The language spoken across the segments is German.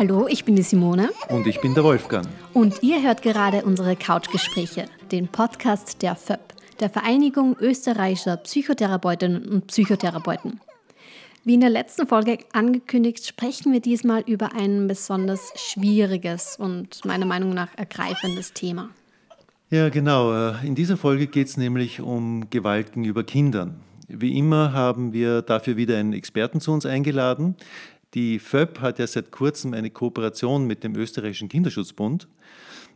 Hallo, ich bin die Simone. Und ich bin der Wolfgang. Und ihr hört gerade unsere Couchgespräche, den Podcast der FÖP, der Vereinigung österreichischer Psychotherapeutinnen und Psychotherapeuten. Wie in der letzten Folge angekündigt, sprechen wir diesmal über ein besonders schwieriges und meiner Meinung nach ergreifendes Thema. Ja, genau. Äh, in dieser Folge geht es nämlich um Gewalt gegenüber Kindern. Wie immer haben wir dafür wieder einen Experten zu uns eingeladen. Die FÖP hat ja seit kurzem eine Kooperation mit dem Österreichischen Kinderschutzbund.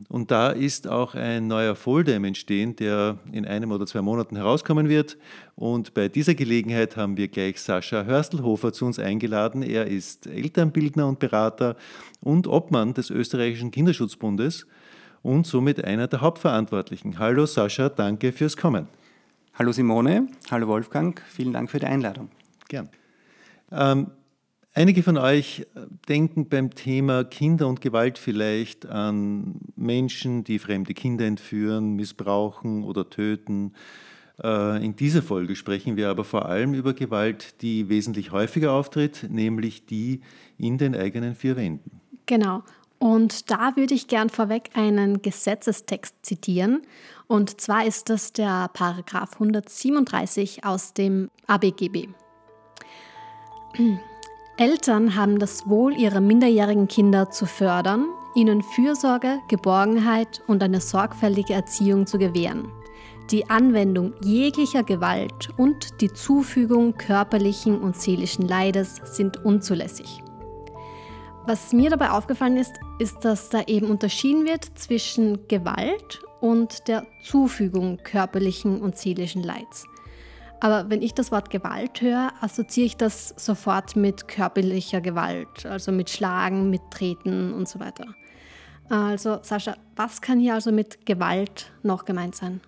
Und da ist auch ein neuer Folder im Entstehen, der in einem oder zwei Monaten herauskommen wird. Und bei dieser Gelegenheit haben wir gleich Sascha Hörstelhofer zu uns eingeladen. Er ist Elternbildner und Berater und Obmann des Österreichischen Kinderschutzbundes und somit einer der Hauptverantwortlichen. Hallo Sascha, danke fürs Kommen. Hallo Simone, hallo Wolfgang, vielen Dank für die Einladung. Gern. Ähm, Einige von euch denken beim Thema Kinder und Gewalt vielleicht an Menschen, die fremde Kinder entführen, missbrauchen oder töten. Äh, in dieser Folge sprechen wir aber vor allem über Gewalt, die wesentlich häufiger auftritt, nämlich die in den eigenen vier Wänden. Genau. Und da würde ich gern vorweg einen Gesetzestext zitieren. Und zwar ist das der Paragraph 137 aus dem ABGB. Eltern haben das Wohl ihrer minderjährigen Kinder zu fördern, ihnen Fürsorge, Geborgenheit und eine sorgfältige Erziehung zu gewähren. Die Anwendung jeglicher Gewalt und die Zufügung körperlichen und seelischen Leides sind unzulässig. Was mir dabei aufgefallen ist, ist, dass da eben unterschieden wird zwischen Gewalt und der Zufügung körperlichen und seelischen Leids. Aber wenn ich das Wort Gewalt höre, assoziiere ich das sofort mit körperlicher Gewalt, also mit Schlagen, mit Treten und so weiter. Also Sascha, was kann hier also mit Gewalt noch gemeint sein?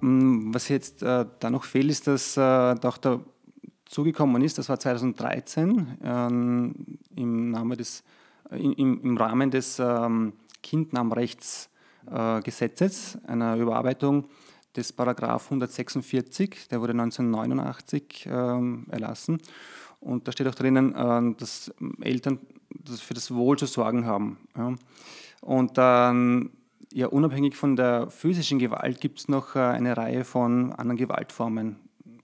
Mm, was jetzt äh, da noch fehlt, ist, dass äh, doch da zugekommen ist, das war 2013 ähm, im, Name des, äh, im, im, Rahmen des ähm, Kindnahmrechtsgesetzes, äh, einer Überarbeitung, des Paragraph 146, der wurde 1989 ähm, erlassen. Und da steht auch drinnen, äh, dass Eltern das für das Wohl zu sorgen haben. Ja. Und dann, ja, unabhängig von der physischen Gewalt gibt es noch äh, eine Reihe von anderen Gewaltformen.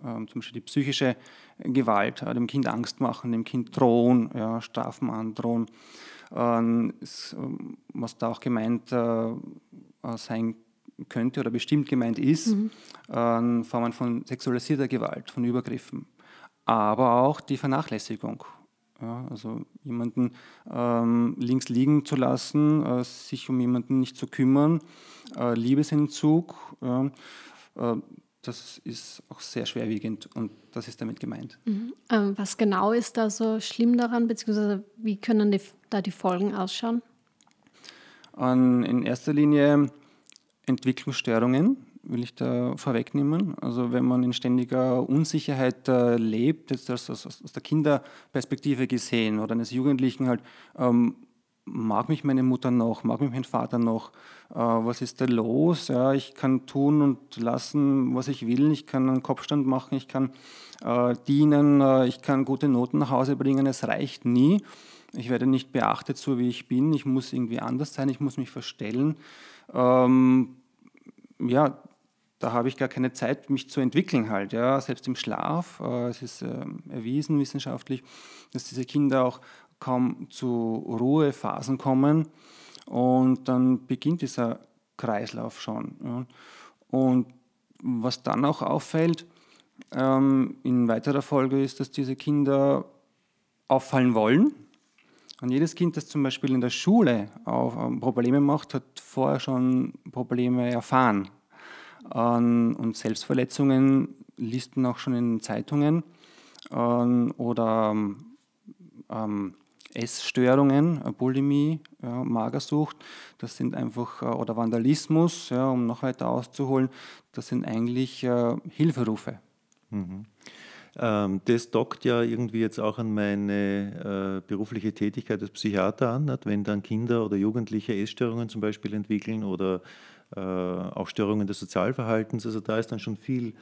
Ähm, zum Beispiel die psychische Gewalt, äh, dem Kind Angst machen, dem Kind drohen, ja, Strafen androhen. Ähm, ist, ähm, was da auch gemeint äh, sein könnte oder bestimmt gemeint ist, mhm. äh, Formen von sexualisierter Gewalt, von Übergriffen. Aber auch die Vernachlässigung. Ja, also jemanden ähm, links liegen zu lassen, äh, sich um jemanden nicht zu kümmern, äh, Liebesentzug, äh, das ist auch sehr schwerwiegend und das ist damit gemeint. Mhm. Ähm, was genau ist da so schlimm daran, beziehungsweise wie können die, da die Folgen ausschauen? Und in erster Linie Entwicklungsstörungen, will ich da vorwegnehmen. Also wenn man in ständiger Unsicherheit äh, lebt, jetzt aus, aus, aus, der Kinderperspektive gesehen oder eines Jugendlichen halt, ähm, mag mich meine Mutter noch, mag mich mein Vater noch, äh, was ist da los? Ja, ich kann tun und lassen, was ich will, ich kann einen Kopfstand machen, ich kann äh, dienen, äh, ich kann gute Noten nach Hause bringen, es reicht nie. Ich werde nicht beachtet, so wie ich bin, ich muss irgendwie anders sein, ich muss mich verstellen ähm, ja, da habe ich gar keine Zeit, mich zu entwickeln halt. Ja. Selbst im Schlaf, äh, es ist äh, erwiesen wissenschaftlich, dass diese Kinder auch kaum zu Ruhephasen kommen und dann beginnt dieser Kreislauf schon. Ja. Und was dann auch auffällt, ähm, in weiterer Folge ist, dass diese Kinder auffallen wollen, und jedes Kind, das zum Beispiel in der Schule auch ähm, Probleme macht, hat vorher schon Probleme erfahren. Ähm, und Selbstverletzungen liest man auch schon in Zeitungen ähm, oder Essstörungen, äh, Bulimie, ja, Magersucht, das sind einfach, äh, oder Vandalismus, ja, um noch weiter auszuholen, das sind eigentlich äh, Hilferufe. Mhm. Ähm, das dockt ja irgendwie jetzt auch an meine äh, berufliche Tätigkeit als Psychiater an, wenn dann Kinder oder Jugendliche Essstörungen zum Beispiel entwickeln oder äh, auch Störungen des Sozialverhaltens. Also da ist dann schon viel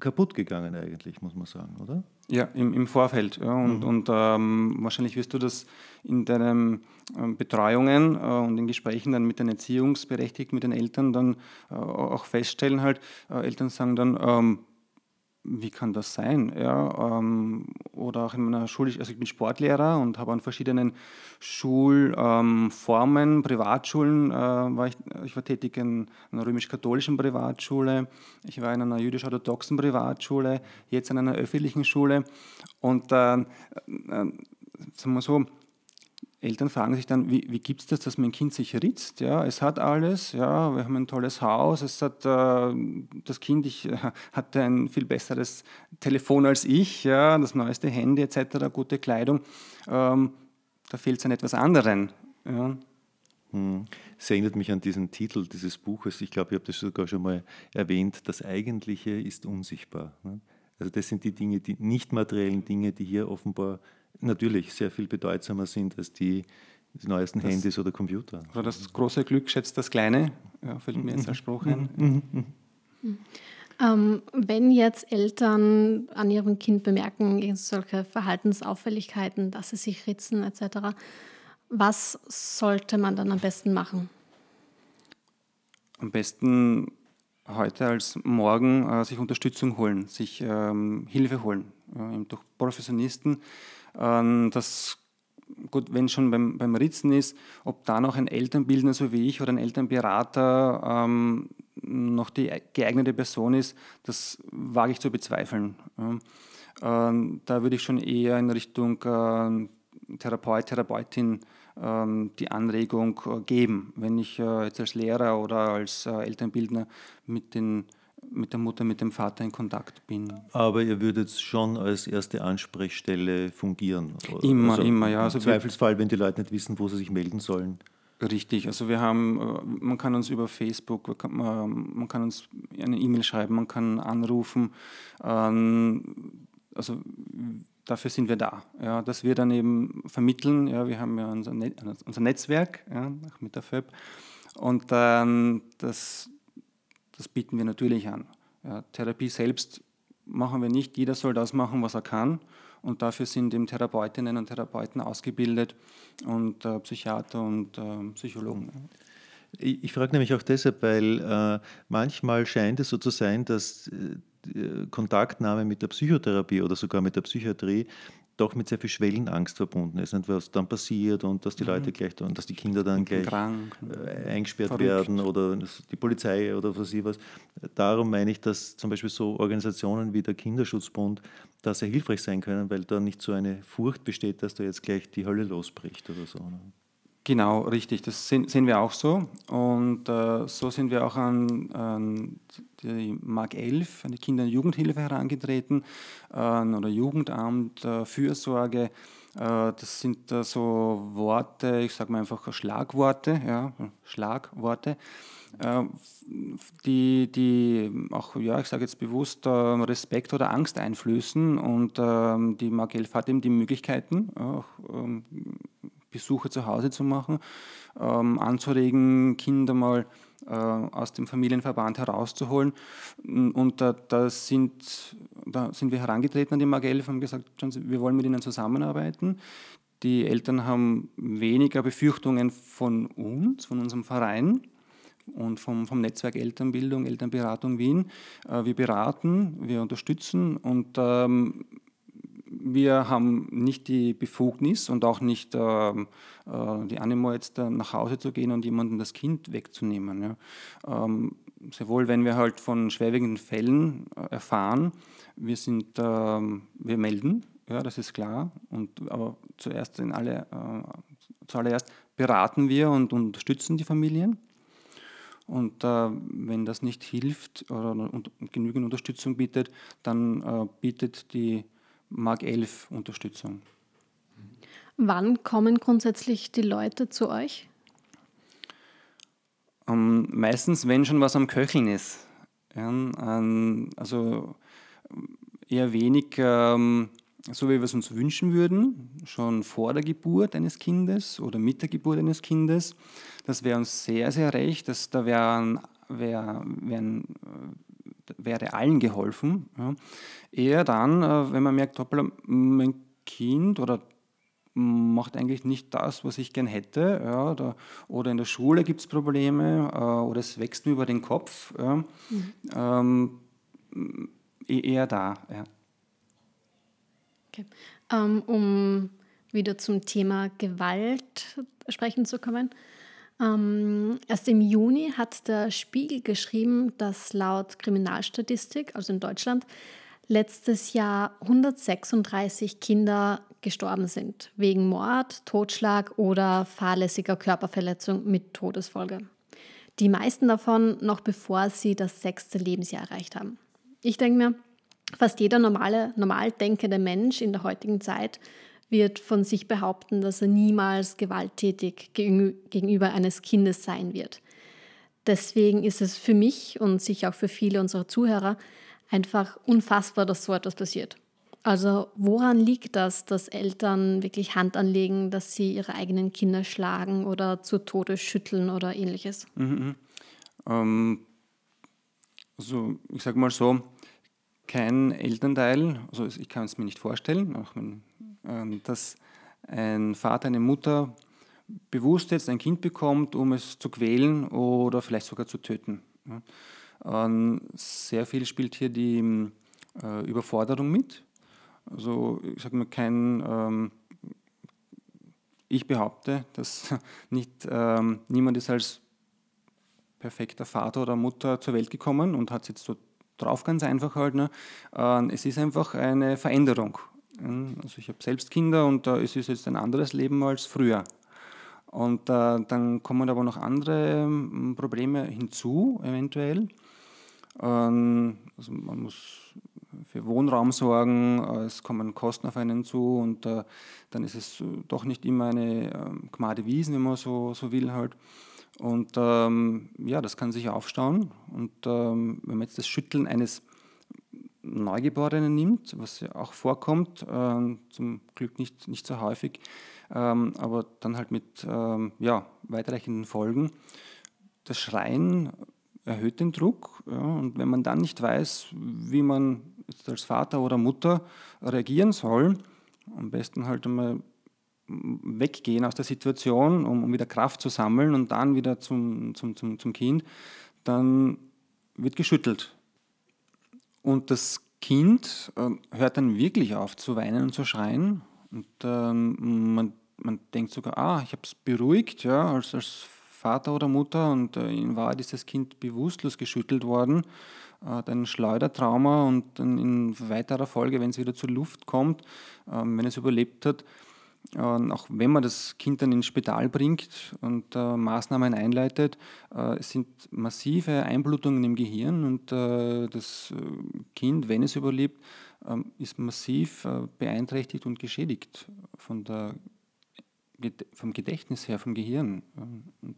kaputt gegangen eigentlich, muss man sagen, oder? Ja, im, im Vorfeld. Ja, und mhm. und ähm, wahrscheinlich wirst du das in deinen ähm, Betreuungen äh, und in Gesprächen dann mit den Erziehungsberechtigten, mit den Eltern dann äh, auch feststellen halt, äh, Eltern sagen dann, ähm, wie kann das sein? Ja, ähm, oder auch in meiner Schule, also ich bin Sportlehrer und habe an verschiedenen Schulformen, ähm, Privatschulen, äh, war ich, ich war tätig in einer römisch-katholischen Privatschule, ich war in einer jüdisch-orthodoxen Privatschule, jetzt in einer öffentlichen Schule und äh, äh, sagen wir so, Eltern fragen sich dann, wie, wie gibt es das, dass mein Kind sich ritzt? Ja, es hat alles, ja, wir haben ein tolles Haus, es hat, äh, das Kind ich, äh, hatte ein viel besseres Telefon als ich, ja, das neueste Handy etc., gute Kleidung. Ähm, da fehlt es an etwas anderen. Ja. Hm. Es erinnert mich an diesen Titel dieses Buches, ich glaube, ich habe das sogar schon mal erwähnt, das Eigentliche ist unsichtbar. Ne? Also das sind die Dinge, die nicht materiellen Dinge, die hier offenbar natürlich sehr viel bedeutsamer sind als die, die neuesten das, Handys oder Computer. Oder das große Glück schätzt das Kleine, ja, fällt mir jetzt als Spruch ein. Mhm. Mhm. Mhm. Ähm, wenn jetzt Eltern an ihrem Kind bemerken, solche Verhaltensauffälligkeiten, dass sie sich ritzen etc., was sollte man dann am besten machen? Am besten heute als morgen äh, sich Unterstützung holen, sich ähm, Hilfe holen, äh, durch Professionisten ähm, das gut, wenn schon beim, beim Ritzen ist, ob da noch ein Elternbildner so wie ich oder ein Elternberater ähm, noch die geeignete Person ist, das wage ich zu bezweifeln. Ähm, da würde ich schon eher in Richtung äh, Therapeut, Therapeutin ähm, die Anregung äh, geben, wenn ich äh, jetzt als Lehrer oder als äh, Elternbildner mit den mit der Mutter, mit dem Vater in Kontakt bin. Aber ihr würdet schon als erste Ansprechstelle fungieren? Immer, also immer, ja. Also Im Zweifelsfall, wenn die Leute nicht wissen, wo sie sich melden sollen. Richtig, also wir haben, äh, man kann uns über Facebook, man kann uns eine E-Mail schreiben, man kann anrufen. Ähm, also dafür sind wir da, ja, dass wir dann eben vermitteln. Ja, wir haben ja unser, Net, unser Netzwerk ja, mit der FÖB und ähm, das das bieten wir natürlich an. Ja, Therapie selbst machen wir nicht. Jeder soll das machen, was er kann. Und dafür sind eben Therapeutinnen und Therapeuten ausgebildet und äh, Psychiater und äh, Psychologen. Ich, ich frage nämlich auch deshalb, weil äh, manchmal scheint es so zu sein, dass äh, Kontaktnahme mit der Psychotherapie oder sogar mit der Psychiatrie doch mit sehr viel Schwellenangst verbunden ist, nicht? was dann passiert und dass die mhm. Leute gleich und dass die Kinder dann gleich krank, äh, eingesperrt verrückt. werden oder die Polizei oder was ich was. Darum meine ich, dass zum Beispiel so Organisationen wie der Kinderschutzbund da sehr hilfreich sein können, weil da nicht so eine Furcht besteht, dass da jetzt gleich die Hölle losbricht oder so. Genau, richtig. Das sehen, wir auch so. Und äh, so sind wir auch an, an die Mark 11, an die Kinder- und Jugendhilfe herangetreten, äh, oder Jugendamt, äh, Fürsorge. Äh, das sind äh, so Worte, ich sage mal einfach Schlagworte, ja, Schlagworte, äh, die, die auch, ja, ich sage jetzt bewusst, Respekt oder Angst einflößen. Und ähm, die Mark 11 hat eben die Möglichkeiten, auch ähm, Besuche zu Hause zu machen, ähm, anzuregen, Kinder mal äh, aus dem Familienverband herauszuholen. Und da, da, sind, da sind wir herangetreten an die Mag 11 und haben gesagt, wir wollen mit ihnen zusammenarbeiten. Die Eltern haben weniger Befürchtungen von uns, von unserem Verein und vom, vom Netzwerk Elternbildung, Elternberatung Wien. Äh, wir beraten, wir unterstützen und ähm, wir haben nicht die Befugnis und auch nicht äh, äh, die Animo, jetzt äh, nach Hause zu gehen und jemandem das Kind wegzunehmen. Ja. Ähm, sehr wohl, wenn wir halt von schwerwiegenden Fällen äh, erfahren, wir, sind, ähm, wir melden, ja, das ist klar, und, aber zuerst in alle, äh, zuallererst beraten wir und unterstützen die Familien. Und äh, wenn das nicht hilft oder und, und genügend Unterstützung bietet, dann äh, bietet die Mark 11 Unterstützung. Wann kommen grundsätzlich die Leute zu euch? Ähm, meistens, wenn schon was am Köcheln ist. Ja, um, also eher wenig ähm, so, wie wir es uns wünschen würden, schon vor der Geburt eines Kindes oder mit der Geburt eines Kindes. Das wäre uns sehr, sehr recht. Das, da wären, wär, wären wäre allen geholfen. Ja. Eher dann, äh, wenn man merkt, hoppla, mein Kind oder macht eigentlich nicht das, was ich gern hätte. Ja, oder, oder in der Schule gibt es Probleme äh, oder es wächst mir über den Kopf. Ja. Mhm. Ähm, e-, eher da. Ja. Okay. Ähm, um wieder zum Thema Gewalt sprechen zu kommen. Ähm, erst im Juni hat der Spiegel geschrieben, dass laut Kriminalstatistik, also in Deutschland, letztes Jahr 136 Kinder gestorben sind, wegen Mord, Totschlag oder fahrlässiger Körperverletzung mit Todesfolge. Die meisten davon noch bevor sie das sechste Lebensjahr erreicht haben. Ich denke mir, fast jeder normale, normal denkende Mensch in der heutigen Zeit wird von sich behaupten, dass er niemals gewalttätig gegenüber eines Kindes sein wird. Deswegen ist es für mich und sicher auch für viele unserer Zuhörer einfach unfassbar, dass so etwas passiert. Also woran liegt das, dass Eltern wirklich Hand anlegen, dass sie ihre eigenen Kinder schlagen oder zu Tode schütteln oder ähnliches? Mhm, mhm. ähm, also ich sage mal so, kein Elternteil, also ich kann es mir nicht vorstellen, auch wenn dass ein Vater, eine Mutter bewusst jetzt ein Kind bekommt, um es zu quälen oder vielleicht sogar zu töten. Ähm, sehr viel spielt hier die äh, Überforderung mit. Also ich sage mal kein, ähm, ich behaupte, dass nicht niemand ist als perfekter Vater oder Mutter zur Welt gekommen und hat es jetzt so drauf ganz einfach halt. Ne? es ist einfach eine Veränderung also ich habe selbst Kinder und ist es jetzt ein anderes Leben als früher. Und äh, dann kommen aber noch andere ähm, Probleme hinzu, eventuell. Ähm, also man muss für Wohnraum sorgen, äh, es kommen Kosten auf einen zu und äh, dann ist es doch nicht immer eine äh, Gmade Wiesen, wenn man so, so will halt. Und ähm, ja, das kann sich aufstauen. Und ähm, wenn man jetzt das Schütteln eines Neugeborenen nimmt, was ja auch vorkommt, äh, zum Glück nicht, nicht so häufig, ähm, aber dann halt mit ähm, ja, weitreichenden Folgen. Das Schreien erhöht den Druck ja, und wenn man dann nicht weiß, wie man als Vater oder Mutter reagieren soll, am besten halt einmal weggehen aus der Situation, um, um wieder Kraft zu sammeln und dann wieder zum, zum, zum, zum Kind, dann wird geschüttelt. Und das Kind äh, hört dann wirklich auf zu weinen und zu schreien. Und ähm, man, man denkt sogar, ah, ich habe es beruhigt, ja, als, als Vater oder Mutter. Und äh, in Wahrheit ist das Kind bewusstlos geschüttelt worden. Äh, ein Schleudertrauma und dann in weiterer Folge, wenn es wieder zur Luft kommt, ähm, wenn es überlebt hat, auch wenn man das Kind dann ins Spital bringt und äh, Maßnahmen einleitet, äh, es sind massive Einblutungen im Gehirn und äh, das äh, Kind, wenn es überlebt, ähm, ist massiv äh, beeinträchtigt und geschädigt von der, vom Gedächtnis her, vom Gehirn. Und,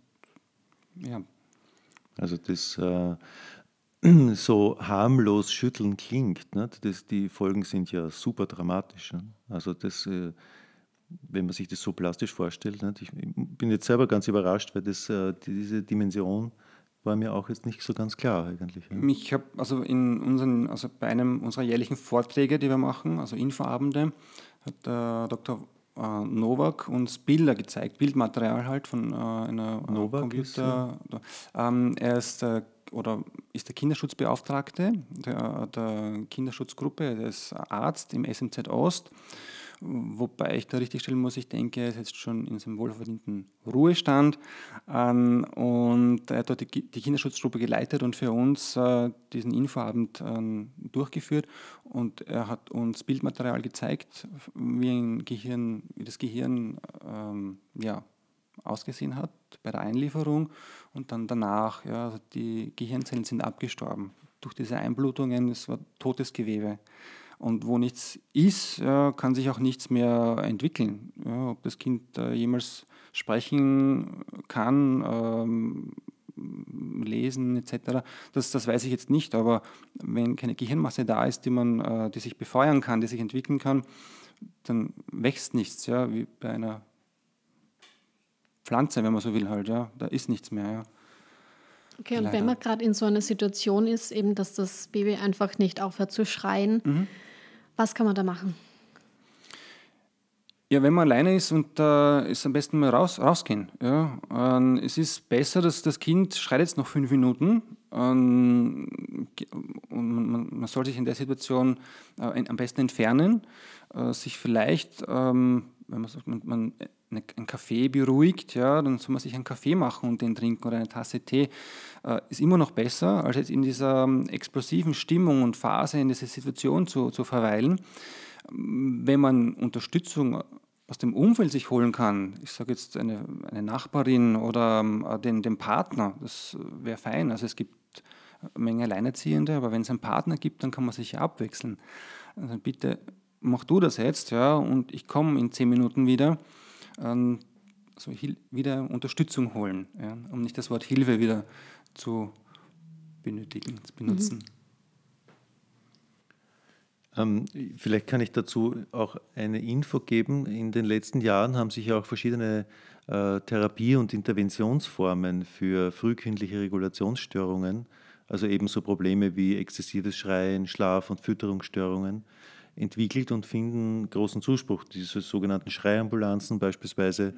ja. Also das äh, so harmlos schütteln klingt, ne? das, die Folgen sind ja super dramatisch. Ne? Also das wenn man sich das so plastisch vorstellt. Nicht? Ich bin jetzt selber ganz überrascht, weil das, äh, diese Dimension war mir auch jetzt nicht so ganz klar eigentlich. Ja. Ich habe also in unseren, also bei einem unserer jährlichen Vorträge, die wir machen, also Infoabende, hat der Dr. Äh, Novak uns Bilder gezeigt, Bildmaterial halt von äh, einer Novak Computer. Ist, ja. ähm, er ist oder ist der Kinderschutzbeauftragte der, der Kinderschutzgruppe, er ist Arzt im SMZ Ost Wobei ich da richtig stellen muss, ich denke, er ist jetzt schon in seinem wohlverdienten Ruhestand ähm, und er hat dort die, die Kinderschutzgruppe geleitet und für uns äh, diesen Infoabend ähm, durchgeführt und er hat uns Bildmaterial gezeigt, wie, Gehirn, wie das Gehirn ähm, ja, ausgesehen hat bei der Einlieferung und dann danach. Ja, also die Gehirnzellen sind abgestorben durch diese Einblutungen, es war totes Gewebe. Und wo nichts ist, kann sich auch nichts mehr entwickeln. ob das Kind jemals sprechen kann, ähm, lesen etc., das, das weiß ich jetzt nicht. Aber wenn keine Gehirnmasse da ist, die, man, äh, die sich befeuern kann, die sich entwickeln kann, dann wächst nichts, ja, wie bei einer Pflanze, wenn man so will halt, ja, da ist nichts mehr. Ja. Okay, und Leider. wenn man gerade in so einer Situation ist, eben, dass das Baby einfach nicht aufhört zu schreien, mhm. Was kann man da machen? Ja, wenn man alleine ist und äh, ist am besten mal raus, rausgehen. Ja. Ähm, es ist besser, dass das Kind schreit jetzt noch fünf Minuten ähm, und man, man, soll sich in der Situation äh, am besten entfernen, äh, sich vielleicht, ähm, wenn man sagt, man, man eine, einen Kaffee beruhigt, ja, dann soll man sich einen Kaffee machen und den trinken oder eine Tasse Tee. Äh, ist immer noch besser, als jetzt in dieser ähm, explosiven Stimmung und Phase in dieser Situation zu, zu verweilen. Wenn man Unterstützung aus dem Umfeld sich holen kann, ich sage jetzt eine, eine Nachbarin oder äh, den, den Partner, das wäre fein. Also es gibt eine Menge Alleinerziehende, aber wenn es einen Partner gibt, dann kann man sich abwechseln. Also bitte mach du das jetzt, ja, und ich komme in zehn Minuten wieder. Ähm, also wieder Unterstützung holen, ja, um nicht das Wort Hilfe wieder zu benötigen, zu benutzen. Mhm. Ähm, vielleicht kann ich dazu auch eine Info geben. In den letzten Jahren haben sich auch verschiedene äh, Therapie- und Interventionsformen für frühkindliche Regulationsstörungen, also ebenso Probleme wie exzessives Schreien, Schlaf- und Fütterungsstörungen, entwickelt und finden großen Zuspruch. Diese sogenannten Schreiambulanzen beispielsweise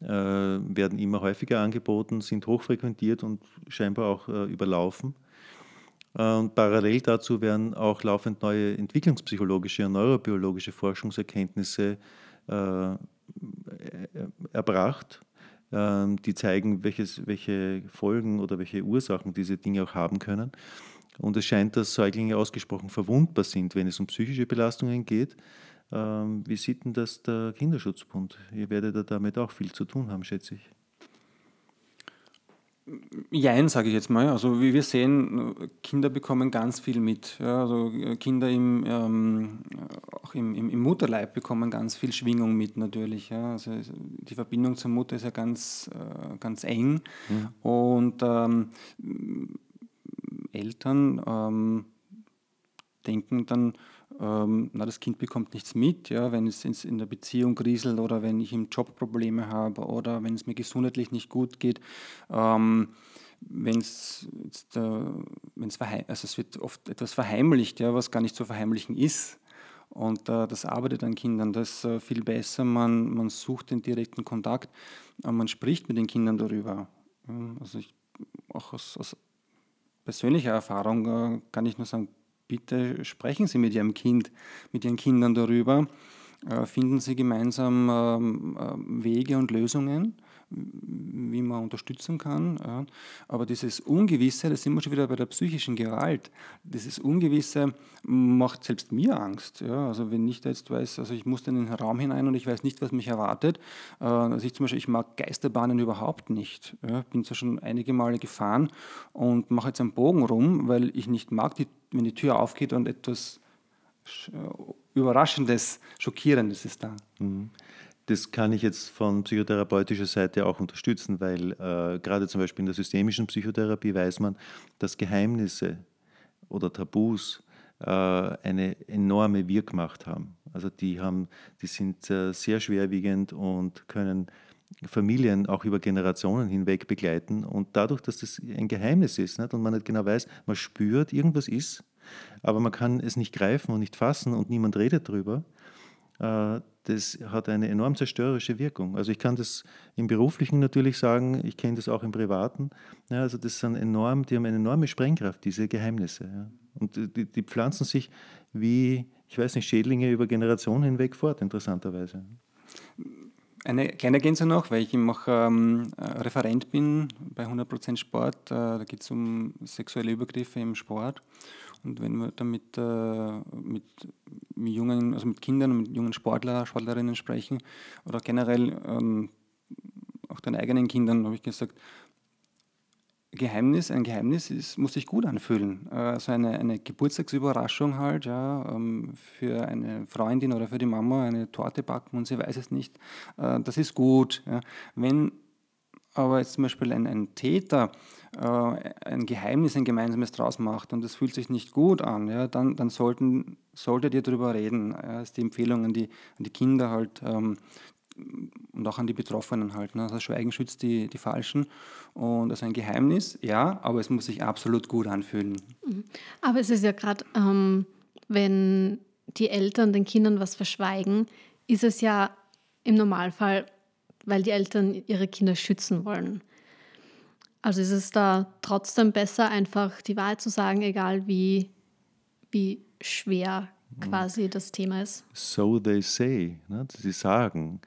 äh, werden immer häufiger angeboten, sind hochfrequentiert und scheinbar auch äh, überlaufen. Und parallel dazu werden auch laufend neue entwicklungspsychologische und neurobiologische Forschungserkenntnisse äh, erbracht, äh, die zeigen, welches, welche Folgen oder welche Ursachen diese Dinge auch haben können. Und es scheint, dass Säuglinge ausgesprochen verwundbar sind, wenn es um psychische Belastungen geht. Ähm, wie sieht denn das der Kinderschutzbund? Ihr werdet da damit auch viel zu tun haben, schätze ich. Jein, sage ich jetzt mal. Also wie wir sehen, Kinder bekommen ganz viel mit. Ja, also Kinder im, ähm, auch im, im, im, Mutterleib bekommen ganz viel Schwingung mit natürlich. Ja. Also die Verbindung zur Mutter ist ja ganz, äh, ganz eng. Mhm. Und ähm, Eltern ähm, denken dann, ähm, na, das Kind bekommt nichts mit, ja, wenn es in der Beziehung kriselt oder wenn ich im Job Probleme habe oder wenn es mir gesundheitlich nicht gut geht. Ähm, wenn es äh, also es wird oft etwas verheimlicht, ja, was gar nicht zu verheimlichen ist. Und äh, das arbeitet an Kindern. Das ist äh, viel besser. Man, man sucht den direkten Kontakt, äh, man spricht mit den Kindern darüber. Also ich, auch aus, aus persönlicher Erfahrung äh, kann ich nur sagen, bitte sprechen Sie mit Ihrem Kind, mit Ihren Kindern darüber. Äh, finden Sie gemeinsam ähm, äh, Wege und Lösungen, wie man unterstützen kann. Aber dieses Ungewisse, das sind wir schon wieder bei der psychischen Gewalt, dieses Ungewisse macht selbst mir Angst. Also wenn ich da jetzt weiß, also ich muss in den Raum hinein und ich weiß nicht, was mich erwartet. Äh, also ich zum Beispiel, ich mag Geisterbahnen überhaupt nicht. Ich bin zwar schon einige Male gefahren und mache jetzt einen Bogen rum, weil ich nicht mag, wenn die Tür aufgeht und etwas Überraschendes, Schockierendes ist da. Mhm. Das kann ich jetzt von psychotherapeutischer Seite auch unterstützen, weil äh, gerade zum Beispiel in der systemischen Psychotherapie weiß man, dass Geheimnisse oder Tabus äh, eine enorme Wirkmacht haben. Also die, haben, die sind äh, sehr schwerwiegend und können Familien auch über Generationen hinweg begleiten. Und dadurch, dass das ein Geheimnis ist nicht, und man nicht genau weiß, man spürt, irgendwas ist, aber man kann es nicht greifen und nicht fassen und niemand redet darüber, äh, das hat eine enorm zerstörerische Wirkung. Also ich kann das im Beruflichen natürlich sagen, ich kenne das auch im Privaten. Ja, also das sind enorm, die haben eine enorme Sprengkraft, diese Geheimnisse. Ja. Und die, die, pflanzen sich wie, ich weiß nicht, Schädlinge über Generationen hinweg fort, interessanterweise. Eine kleine Ergänzung noch, weil ich eben auch ähm, Referent bin bei 100% Sport. Äh, da geht es um sexuelle Übergriffe im Sport. Und wenn wir dann mit, äh, mit, jungen, also mit Kindern, mit jungen Sportler, Sportlerinnen sprechen oder generell ähm, auch den eigenen Kindern, habe ich gesagt, Geheimnis, ein Geheimnis ist, muss sich gut anfühlen. Also eine, eine Geburtstagsüberraschung halt, ja, ähm, für eine Freundin oder für die Mama eine Torte backen und sie weiß es nicht, äh, das ist gut. Wenn aber jetzt zum Beispiel ein, ein Täter äh, ein Geheimnis, ein gemeinsames draus macht und es fühlt sich nicht gut an, ja, dann, dann sollten, solltet ihr darüber reden. Ja, ist die Empfehlung an die, an die Kinder halt, ähm, und auch an die Betroffenen halt. Ne? Also Schweigen schützt die, die Falschen. Und also ein Geheimnis, ja, aber es muss sich absolut gut anfühlen. Mhm. Aber es ist ja gerade, ähm, wenn die Eltern den Kindern was verschweigen, ist es ja im Normalfall, weil die Eltern ihre Kinder schützen wollen. Also ist es da trotzdem besser, einfach die Wahrheit zu sagen, egal wie, wie schwer quasi das Thema ist. So they say. Ne? Sie sagen,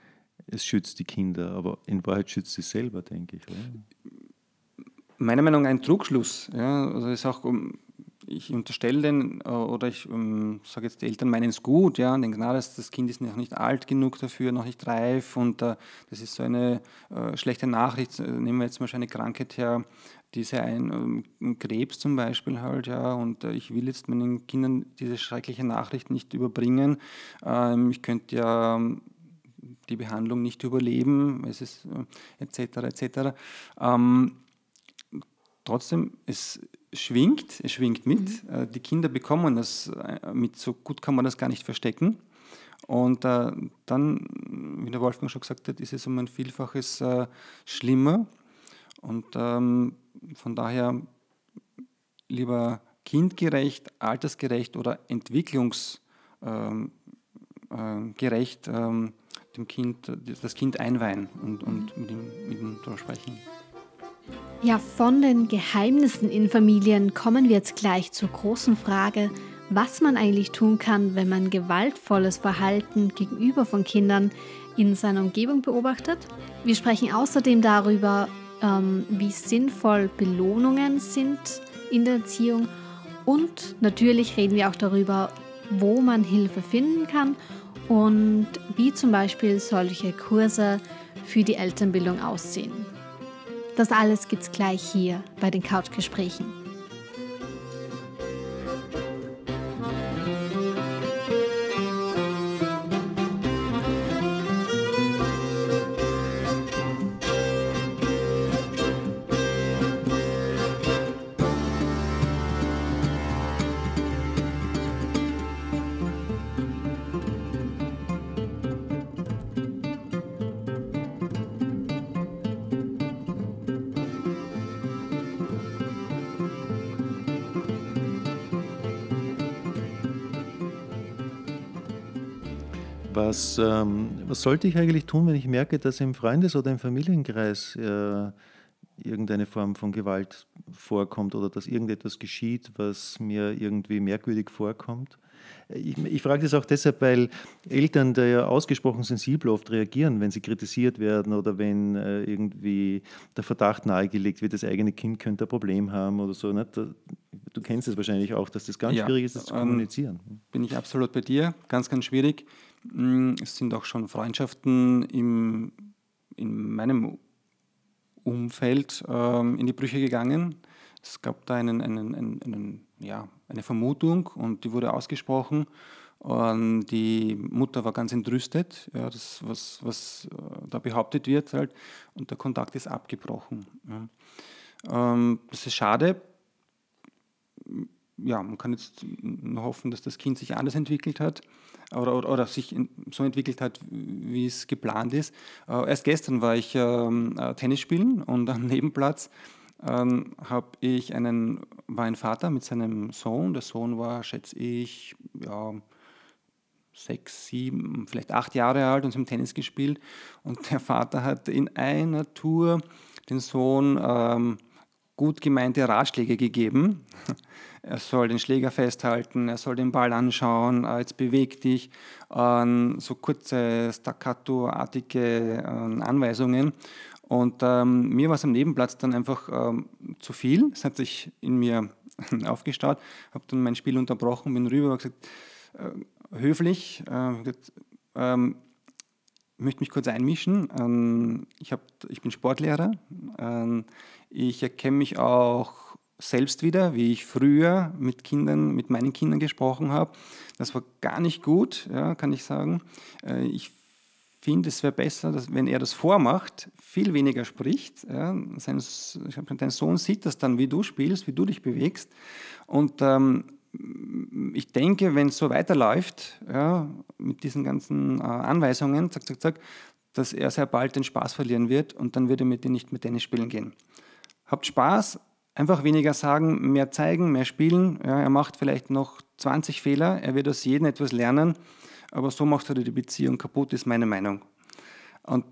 es schützt die Kinder, aber in Wahrheit schützt sie selber, denke ich. Oder? Meiner Meinung nach ein Trugschluss. Ja? Also ist auch, ich unterstelle den, äh, oder ich ähm, sage jetzt, die Eltern meinen es gut, ja, und denken, na, das, das Kind ist noch nicht alt genug dafür, noch nicht reif und uh, das ist so eine uh, schlechte Nachricht. Nehmen wir jetzt mal eine Krankheit her, diese ein, um, Krebs zum Beispiel halt, ja, und uh, ich will jetzt meinen Kindern diese schreckliche Nachricht nicht überbringen. Ähm, ich könnte ja ähm, die Behandlung nicht überleben, es ist etc. etc. Ähm, trotzdem, es schwingt, es schwingt mit. Mhm. Äh, die Kinder bekommen das äh, mit, so gut kann man das gar nicht verstecken. Und äh, dann, wie der Wolfgang schon gesagt hat, ist es um ein Vielfaches äh, schlimmer. Und ähm, von daher lieber kindgerecht, altersgerecht oder entwicklungsgerecht ähm, äh, ähm, dem kind, das Kind einweihen und, und mit ihm, mit ihm darüber sprechen. Ja, von den Geheimnissen in Familien kommen wir jetzt gleich zur großen Frage, was man eigentlich tun kann, wenn man gewaltvolles Verhalten gegenüber von Kindern in seiner Umgebung beobachtet. Wir sprechen außerdem darüber, ähm, wie sinnvoll Belohnungen sind in der Erziehung und natürlich reden wir auch darüber, wo man Hilfe finden kann und wie zum Beispiel solche Kurse für die Elternbildung aussehen. Das alles gibt's gleich hier bei den Couchgesprächen. Was, ähm, was sollte ich eigentlich tun, wenn ich merke, dass im Freundes- oder im Familienkreis äh, irgendeine Form von Gewalt vorkommt oder dass irgendetwas geschieht, was mir irgendwie merkwürdig vorkommt? Ich, ich frage das auch deshalb, weil Eltern da ja ausgesprochen sensibel oft reagieren, wenn sie kritisiert werden oder wenn äh, irgendwie der Verdacht nahegelegt wird, das eigene Kind könnte ein Problem haben oder so. Nicht? Du kennst es wahrscheinlich auch, dass das ganz ja, schwierig ist, das zu ähm, kommunizieren. Bin ich absolut bei dir, ganz, ganz schwierig. Mm, es sind auch schon Freundschaften im, in meinem Umfeld ähm, in die Brüche gegangen. Es gab da einen, einen, einen, einen, ja, eine Vermutung und die wurde ausgesprochen. Und die Mutter war ganz entrüstet, ja, das, was, was äh, da behauptet wird, halt, und der Kontakt ist abgebrochen. Ja. Ähm, das ist schade. Ja, man kann jetzt nur hoffen, dass das Kind sich anders entwickelt hat oder, oder, oder, sich so entwickelt hat, wie es geplant ist. Äh, erst gestern war ich ähm, äh, Tennis spielen und am Nebenplatz ähm, habe ich einen, war ein Vater mit seinem Sohn. Der Sohn war, schätze ich, ja, sechs, sieben, vielleicht acht Jahre alt und sie haben Tennis gespielt. Und der Vater hat in einer Tour den Sohn ähm, gut gemeinte Ratschläge gegeben. Er soll den Schläger festhalten, er soll den Ball anschauen, äh, jetzt beweg dich, so kurze staccato-artige ähm, Anweisungen. Und ähm, mir war es am Nebenplatz dann einfach ähm, zu viel. Es hat sich in mir aufgestaut, habe dann mein Spiel unterbrochen, bin rüber und gesagt, äh, höflich, äh, gesagt, ähm, möchte mich kurz einmischen. Ähm, ich, hab, ich bin Sportlehrer. Ähm, ich erkenne mich auch selbst wieder, wie ich früher mit Kindern, mit meinen Kindern gesprochen habe. Das war gar nicht gut, ja, kann ich sagen. Äh, ich finde, es wäre besser, dass, wenn er das vormacht, viel weniger spricht. Ja. Sein, dein Sohn sieht das dann, wie du spielst, wie du dich bewegst. Und ähm, ich denke, wenn es so weiterläuft, ja, mit diesen ganzen äh, Anweisungen, zack, zack, zack, dass er sehr bald den Spaß verlieren wird und dann wird er mit dir nicht mehr Tennis spielen gehen. Habt Spaß, einfach weniger sagen, mehr zeigen, mehr spielen. Ja, er macht vielleicht noch 20 Fehler, er wird aus jedem etwas lernen, aber so macht er die Beziehung kaputt, ist meine Meinung. Und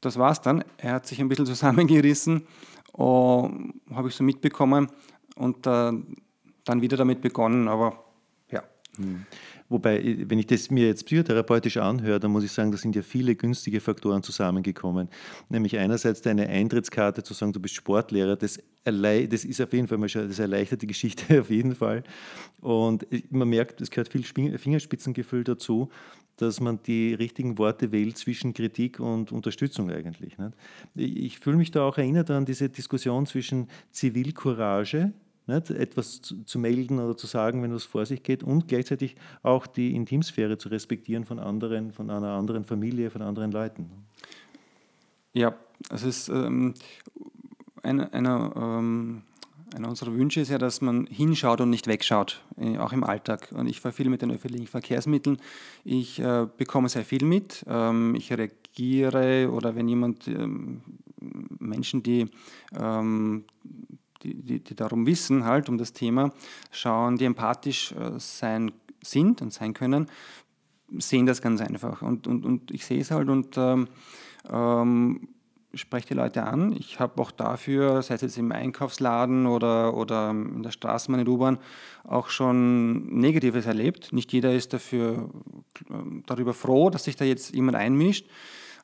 das war's dann. Er hat sich ein bisschen zusammengerissen, oh, habe ich so mitbekommen und äh, dann wieder damit begonnen, aber ja. Hm. Wobei, wenn ich das mir jetzt psychotherapeutisch anhöre, dann muss ich sagen, da sind ja viele günstige Faktoren zusammengekommen. Nämlich einerseits deine Eintrittskarte zu sagen, du bist Sportlehrer, das, das ist auf jeden Fall mal schon, das erleichtert die Geschichte auf jeden Fall. Und man merkt, es gehört viel Fingerspitzengefühl dazu, dass man die richtigen Worte wählt zwischen Kritik und Unterstützung eigentlich. Ich fühle mich da auch erinnert an diese Diskussion zwischen Zivilcourage, nicht? etwas zu, zu, melden oder zu sagen, wenn was vor sich geht und gleichzeitig auch die Intimsphäre zu respektieren von anderen, von einer anderen Familie, von anderen Leuten. Ja, es ist ähm, einer, einer, ähm, einer unserer Wünsche ist ja, dass man hinschaut und nicht wegschaut, äh, auch im Alltag. Und ich fahre viel mit den öffentlichen Verkehrsmitteln. Ich äh, bekomme sehr viel mit. Ähm, ich reagiere oder wenn jemand ähm, Menschen, die ähm, die, die, die, darum wissen, halt um das Thema, schauen, die empathisch äh, sein sind und sein können, sehen das ganz einfach. Und, und, und ich sehe es halt und ähm, ähm, spreche die Leute an. Ich habe auch dafür, sei es jetzt im Einkaufsladen oder, oder in der Straßenbahn, in der U-Bahn, auch schon Negatives erlebt. Nicht jeder ist dafür ähm, darüber froh, dass sich da jetzt jemand einmischt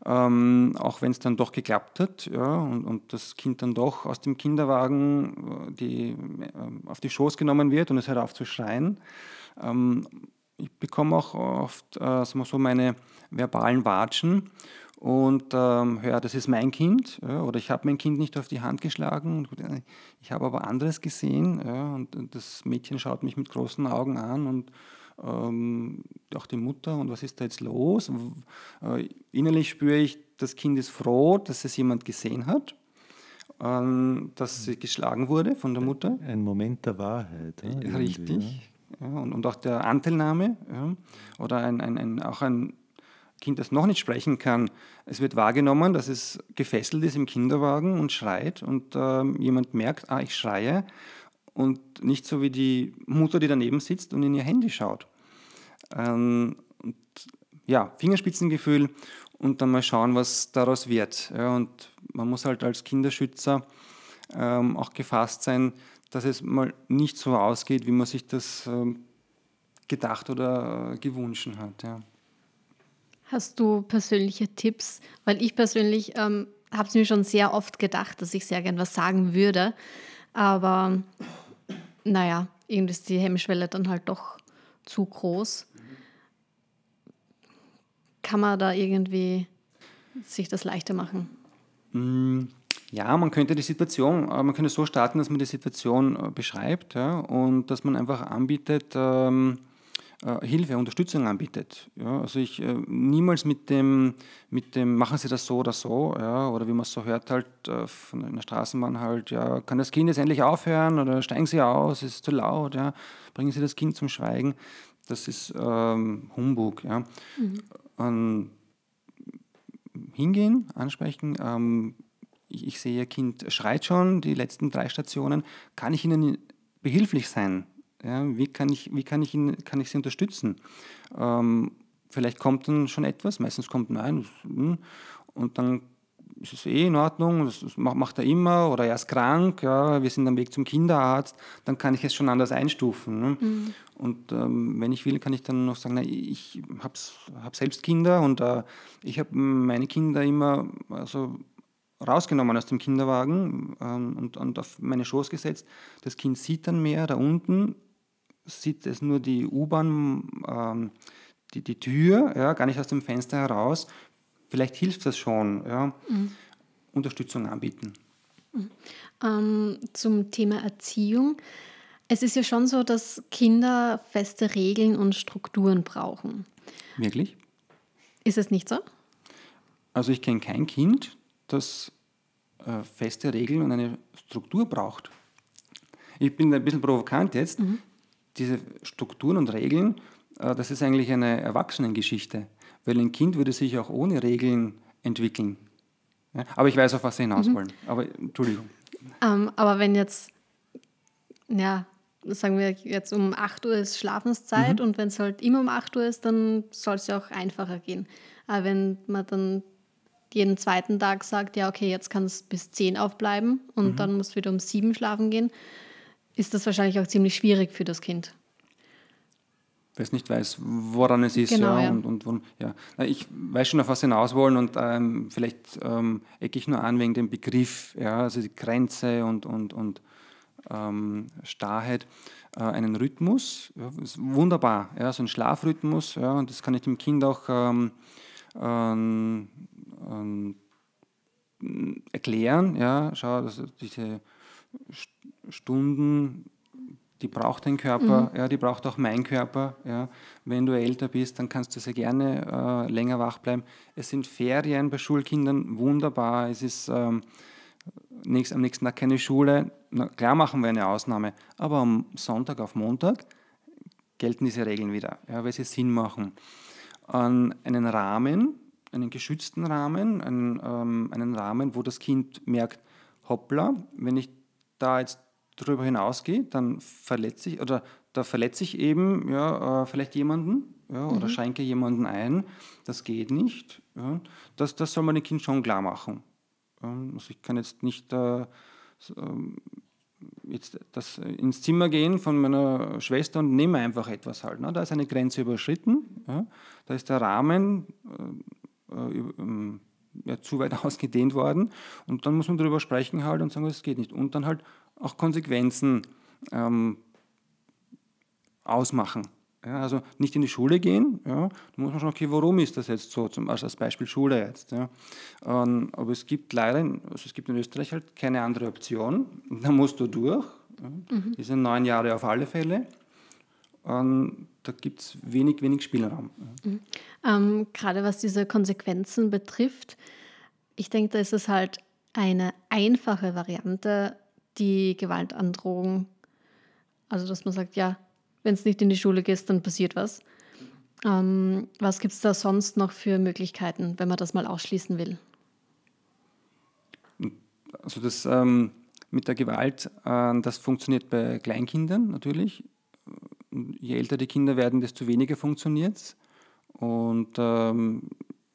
ähm, auch wenn es dann doch geklappt hat ja, und, und, das Kind dann doch aus dem Kinderwagen äh, die, äh, auf die Schoß genommen wird und es hört auf zu schreien. Ähm, ich bekomme auch oft äh, so meine verbalen Watschen und ähm, ja, das ist mein Kind ja, oder ich habe mein Kind nicht auf die Hand geschlagen, äh, ich habe aber anderes gesehen ja, und das Mädchen schaut mich mit großen Augen an und ähm, auch die Mutter und was ist da jetzt los? Äh, innerlich spüre ich, das Kind ist froh, dass es jemand gesehen hat, ähm, dass sie geschlagen wurde von der Mutter. Ein Moment der Wahrheit. Ja, Richtig. Ja. und, und, auch der Anteilnahme ja. oder ein, ein, ein, auch ein Kind, das noch nicht sprechen kann, es wird wahrgenommen, dass es gefesselt ist im Kinderwagen und schreit und äh, jemand merkt, ah, ich schreie und nicht so wie die Mutter, die daneben sitzt und in ihr Handy schaut. Ähm, und, ja, Fingerspitzengefühl und dann mal schauen, was daraus wird. Ja, und man muss halt als Kinderschützer ähm, auch gefasst sein, dass es mal nicht so ausgeht, wie man sich das ähm, gedacht oder äh, gewünscht hat. Ja. Hast du persönliche Tipps? Weil ich persönlich ähm, habe es mir schon sehr oft gedacht, dass ich sehr gern was sagen würde. Aber naja, irgendwie ist die Hemmschwelle dann halt doch zu groß. Kann man da irgendwie sich das leichter machen? Mm, ja, man könnte die Situation, äh, man könnte so starten, dass man die Situation äh, beschreibt ja, und dass man einfach anbietet, ähm, äh, Hilfe, Unterstützung anbietet. Ja, also ich äh, niemals mit dem, mit dem, machen Sie das so oder so, ja, oder wie man es so hört halt äh, von einer Straßenbahn halt, ja, kann das Kind jetzt endlich aufhören oder steigen Sie aus, ist zu laut, ja, bringen Sie das Kind zum Schweigen. Das ist ähm, Humbug. Ja. Mhm. Ähm, hingehen, ansprechen. Ähm, ich, ich sehe, Ihr Kind schreit schon die letzten drei Stationen. Kann ich Ihnen behilflich sein? Ja, wie kann ich, wie kann ich, ihn, kann ich sie unterstützen? Ähm, vielleicht kommt dann schon etwas, meistens kommt nein, hm, und dann ist es eh in Ordnung, das macht er immer oder er ist krank, ja, wir sind am Weg zum Kinderarzt, dann kann ich es schon anders einstufen. Ne? Mhm. Und ähm, wenn ich will, kann ich dann noch sagen, na, ich habe hab selbst Kinder und äh, ich habe meine Kinder immer also, rausgenommen aus dem Kinderwagen ähm, und, und auf meine Schoß gesetzt. Das Kind sieht dann mehr da unten, sieht es nur die U-Bahn, ähm, die, die Tür, ja, gar nicht aus dem Fenster heraus. Vielleicht hilft das schon, ja. Mhm. Unterstützung anbieten. Mhm. Ähm, zum Thema Erziehung. Es ist ja schon so, dass Kinder feste Regeln und Strukturen brauchen. Wirklich? Ist es nicht so? Also ich kenne kein Kind, das äh, feste Regeln und eine Struktur braucht. Ich bin ein bisschen provokant jetzt. Mhm diese Strukturen und Regeln, äh, das ist eigentlich eine Erwachsenengeschichte. Weil ein Kind würde sich auch ohne Regeln entwickeln. Aber ich weiß, auf was Sie hinaus mhm. wollen. Aber Entschuldigung. Ähm, aber wenn jetzt, ja, sagen wir jetzt um 8 Uhr ist Schlafenszeit mhm. und wenn es halt immer um 8 Uhr ist, dann soll es ja auch einfacher gehen. Aber wenn man dann jeden zweiten Tag sagt, ja, okay, jetzt kann es bis 10 aufbleiben und mhm. dann muss wieder um 7 schlafen gehen, ist das wahrscheinlich auch ziemlich schwierig für das Kind. Wer es nicht weiß, woran es ist. Genau, ja, ja. Und, und, und, ja. Ich weiß schon, auf was Sie hinaus wollen und ähm, vielleicht ähm, ecke ich nur an wegen dem Begriff, ja, also die Grenze und, und, und ähm, Starrheit. Äh, einen Rhythmus, ja, ist wunderbar, ja, so ein Schlafrhythmus, ja, und das kann ich dem Kind auch ähm, ähm, ähm, erklären. Ja, schau, dass diese Stunden, die braucht dein Körper, mhm. ja, die braucht auch mein Körper. Ja. Wenn du älter bist, dann kannst du sehr gerne äh, länger wach bleiben. Es sind Ferien bei Schulkindern, wunderbar. Es ist ähm, nächst, am nächsten Tag keine Schule. Na, klar machen wir eine Ausnahme, aber am Sonntag auf Montag gelten diese Regeln wieder, ja, weil sie Sinn machen. An einen Rahmen, einen geschützten Rahmen, einen, ähm, einen Rahmen, wo das Kind merkt, hoppla, wenn ich da jetzt darüber hinausgehe, dann verletze ich oder da verletze ich eben ja, äh, vielleicht jemanden ja, oder mhm. schränke jemanden ein. Das geht nicht. Ja. Das, das soll man dem Kind schon klar machen. Also ich kann jetzt nicht äh, jetzt das ins Zimmer gehen von meiner Schwester und nehme einfach etwas halt. Ne? Da ist eine Grenze überschritten. Ja? Da ist der Rahmen äh, äh, ähm, ja, zu weit ausgedehnt worden. Und dann muss man darüber sprechen halt und sagen, es geht nicht. Und dann halt auch Konsequenzen ähm, ausmachen. Ja, also nicht in die Schule gehen, ja, da muss man schauen, okay, warum ist das jetzt so, zum, also als Beispiel Schule jetzt. Ja. Ähm, aber es gibt leider, also es gibt in Österreich halt keine andere Option, da musst du durch, ja. mhm. diese neun Jahre auf alle Fälle. Ähm, da gibt es wenig, wenig Spielraum. Mhm. Ähm, gerade was diese Konsequenzen betrifft, ich denke, da ist es halt eine einfache Variante, die Gewaltandrohung. Also, dass man sagt, ja, wenn es nicht in die Schule gehst, dann passiert was. Ähm, was gibt es da sonst noch für Möglichkeiten, wenn man das mal ausschließen will? Also das ähm, mit der Gewalt, äh, das funktioniert bei Kleinkindern natürlich. Je älter die Kinder werden, desto weniger funktioniert es. Und ähm,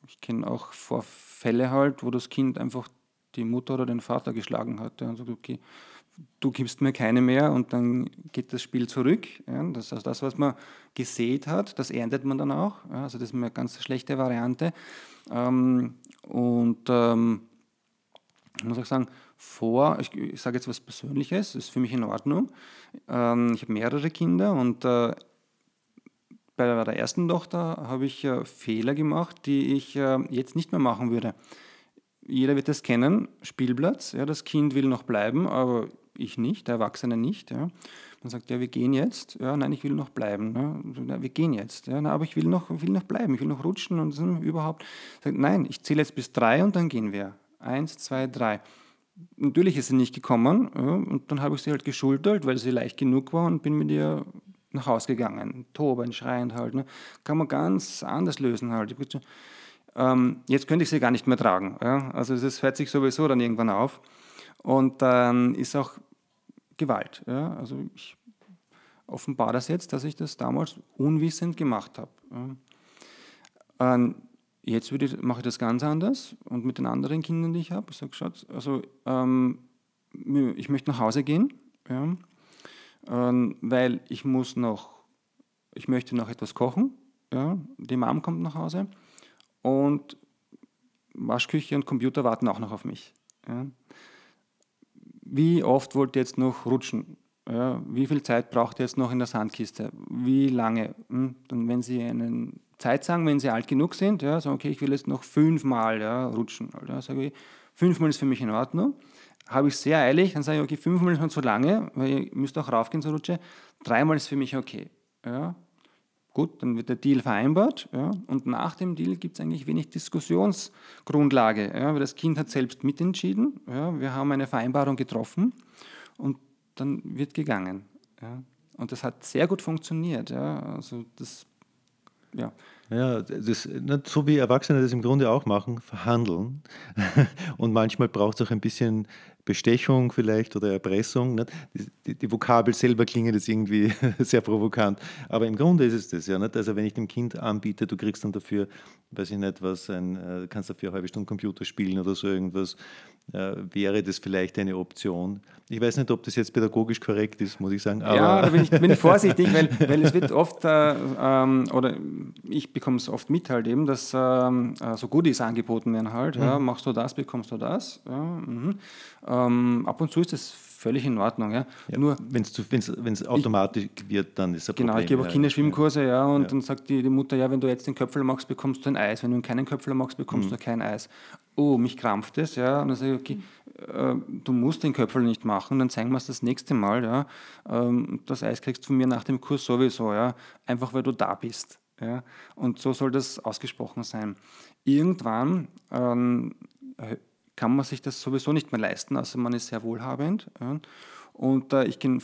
ich kenne auch Vorfälle halt, wo das Kind einfach die Mutter oder den Vater geschlagen hat und sagt, okay, du gibst mir keine mehr und dann geht das Spiel zurück. Ja, das heißt, das, was man gesät hat, das erntet man dann auch. Ja, also das ist eine ganz schlechte Variante. Ähm, und ähm, ich muss auch sagen, vor, ich, ich sage jetzt was Persönliches, ist für mich in Ordnung. Ähm, ich habe mehrere Kinder und äh, bei der ersten Tochter habe ich äh, Fehler gemacht, die ich äh, jetzt nicht mehr machen würde. Jeder wird das kennen, Spielplatz, ja, das Kind will noch bleiben, aber ich nicht, der Erwachsene nicht. Ja. Man sagt, ja, wir gehen jetzt. Ja, nein, ich will noch bleiben. Ja. Wir gehen jetzt. Ja, aber ich will noch, will noch bleiben, ich will noch rutschen und überhaupt. Sagt, nein, ich zähle jetzt bis drei und dann gehen wir. Eins, zwei, drei. Natürlich ist sie nicht gekommen und dann habe ich sie halt geschultert, weil sie leicht genug war und bin mit ihr nach Hause gegangen. Tobend, schreiend halt. Ne. Kann man ganz anders lösen halt. Ähm, jetzt könnte ich sie gar nicht mehr tragen. Ja. Also es hört sich sowieso dann irgendwann auf. Und dann ist auch Gewalt. Ja? Also ich offenbare das jetzt, dass ich das damals unwissend gemacht habe. Ja? Ähm, jetzt ich, mache ich das ganz anders und mit den anderen Kindern, die ich habe. Ich sage, Schatz, also ähm, ich möchte nach Hause gehen, ja? ähm, weil ich muss noch, ich möchte noch etwas kochen. Ja? Die Mom kommt nach Hause und Waschküche und Computer warten auch noch auf mich. Ja? wie oft wollt ihr jetzt noch rutschen? Ja, wie viel Zeit braucht ihr jetzt noch in der Sandkiste? Wie lange? Hm, dann, wenn Sie eine Zeit sagen, wenn Sie alt genug sind, ja, sagen, okay, ich will jetzt noch fünfmal ja, rutschen. Ja, sage ich, fünfmal ist für mich in Ordnung. Habe ich sehr eilig, dann sage ich, okay, fünfmal ist schon zu lange, weil ihr müsst auch raufgehen zur Rutsche. Dreimal ist für mich okay. Ja, Gut, dann wird der Deal vereinbart ja, und nach dem Deal gibt es eigentlich wenig Diskussionsgrundlage, ja, weil das Kind hat selbst mitentschieden, ja, wir haben eine Vereinbarung getroffen und dann wird gegangen. Ja. Und das hat sehr gut funktioniert. Ja, also das, ja. Ja, das, so wie Erwachsene das im Grunde auch machen, verhandeln. Und manchmal braucht es auch ein bisschen Bestechung vielleicht oder Erpressung. Nicht? Die, die, Vokabel selber klingen jetzt irgendwie sehr provokant, aber im Grunde ist es das ja. Nicht? Also wenn ich dem Kind anbiete, du kriegst dann dafür, weiß ich nicht was, ein, äh, kannst dafür eine halbe Stunde Computer spielen oder so irgendwas, wäre das vielleicht eine Option. Ich weiß nicht, ob das jetzt pädagogisch korrekt ist, muss ich sagen. ja, da bin ich, bin ich vorsichtig, weil, weil es wird oft, äh, ähm, oder ich bekomme es oft mit halt eben, dass ähm, äh, so Goodies angeboten werden halt. Mhm. Ja, machst du das, bekommst du das. Ja, mhm. Ähm, ab und zu ist das völlig in Ordnung. Ja. ja Nur wenn es automatisch ich, wird, dann ist es Genau, Problem. ich gebe auch Kinderschwimmkurse, ja, und ja. dann sagt die, die Mutter, ja, wenn du jetzt den Köpfel machst, bekommst du ein Eis. Wenn du keinen Köpfel machst, bekommst mhm. du kein Eis. Oh, mich krampft es, ja. Und dann sage ich, okay, äh, du musst den Köpfel nicht machen, dann zeigen wir es das nächste Mal, ja. Ähm, das Eis kriegst du von mir nach dem Kurs sowieso, ja. Einfach weil du da bist. Ja. Und so soll das ausgesprochen sein. Irgendwann ähm, kann man sich das sowieso nicht mehr leisten, also man ist sehr wohlhabend. Und äh, ich kenne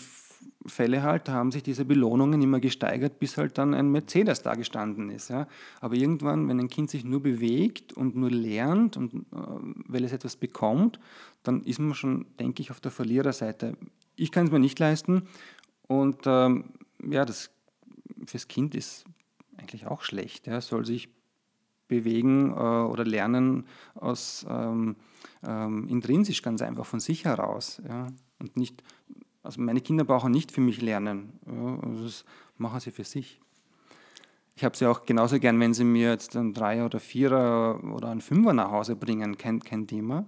Fälle halt, da haben sich diese Belohnungen immer gesteigert, bis halt dann ein Mercedes da gestanden ist. Ja. Aber irgendwann, wenn ein Kind sich nur bewegt und nur lernt und äh, weil es etwas bekommt, dann ist man schon, denke ich, auf der Verliererseite. Ich kann es mir nicht leisten und ähm, ja, das fürs Kind ist eigentlich auch schlecht. Ja. Soll sich bewegen äh, oder lernen aus ähm, ähm, intrinsisch ganz einfach von sich heraus. Ja? Und nicht, also meine Kinder brauchen nicht für mich lernen, also das machen sie für sich. Ich habe sie auch genauso gern, wenn sie mir jetzt einen Dreier oder Vierer oder einen Fünfer nach Hause bringen, kein, kein Thema.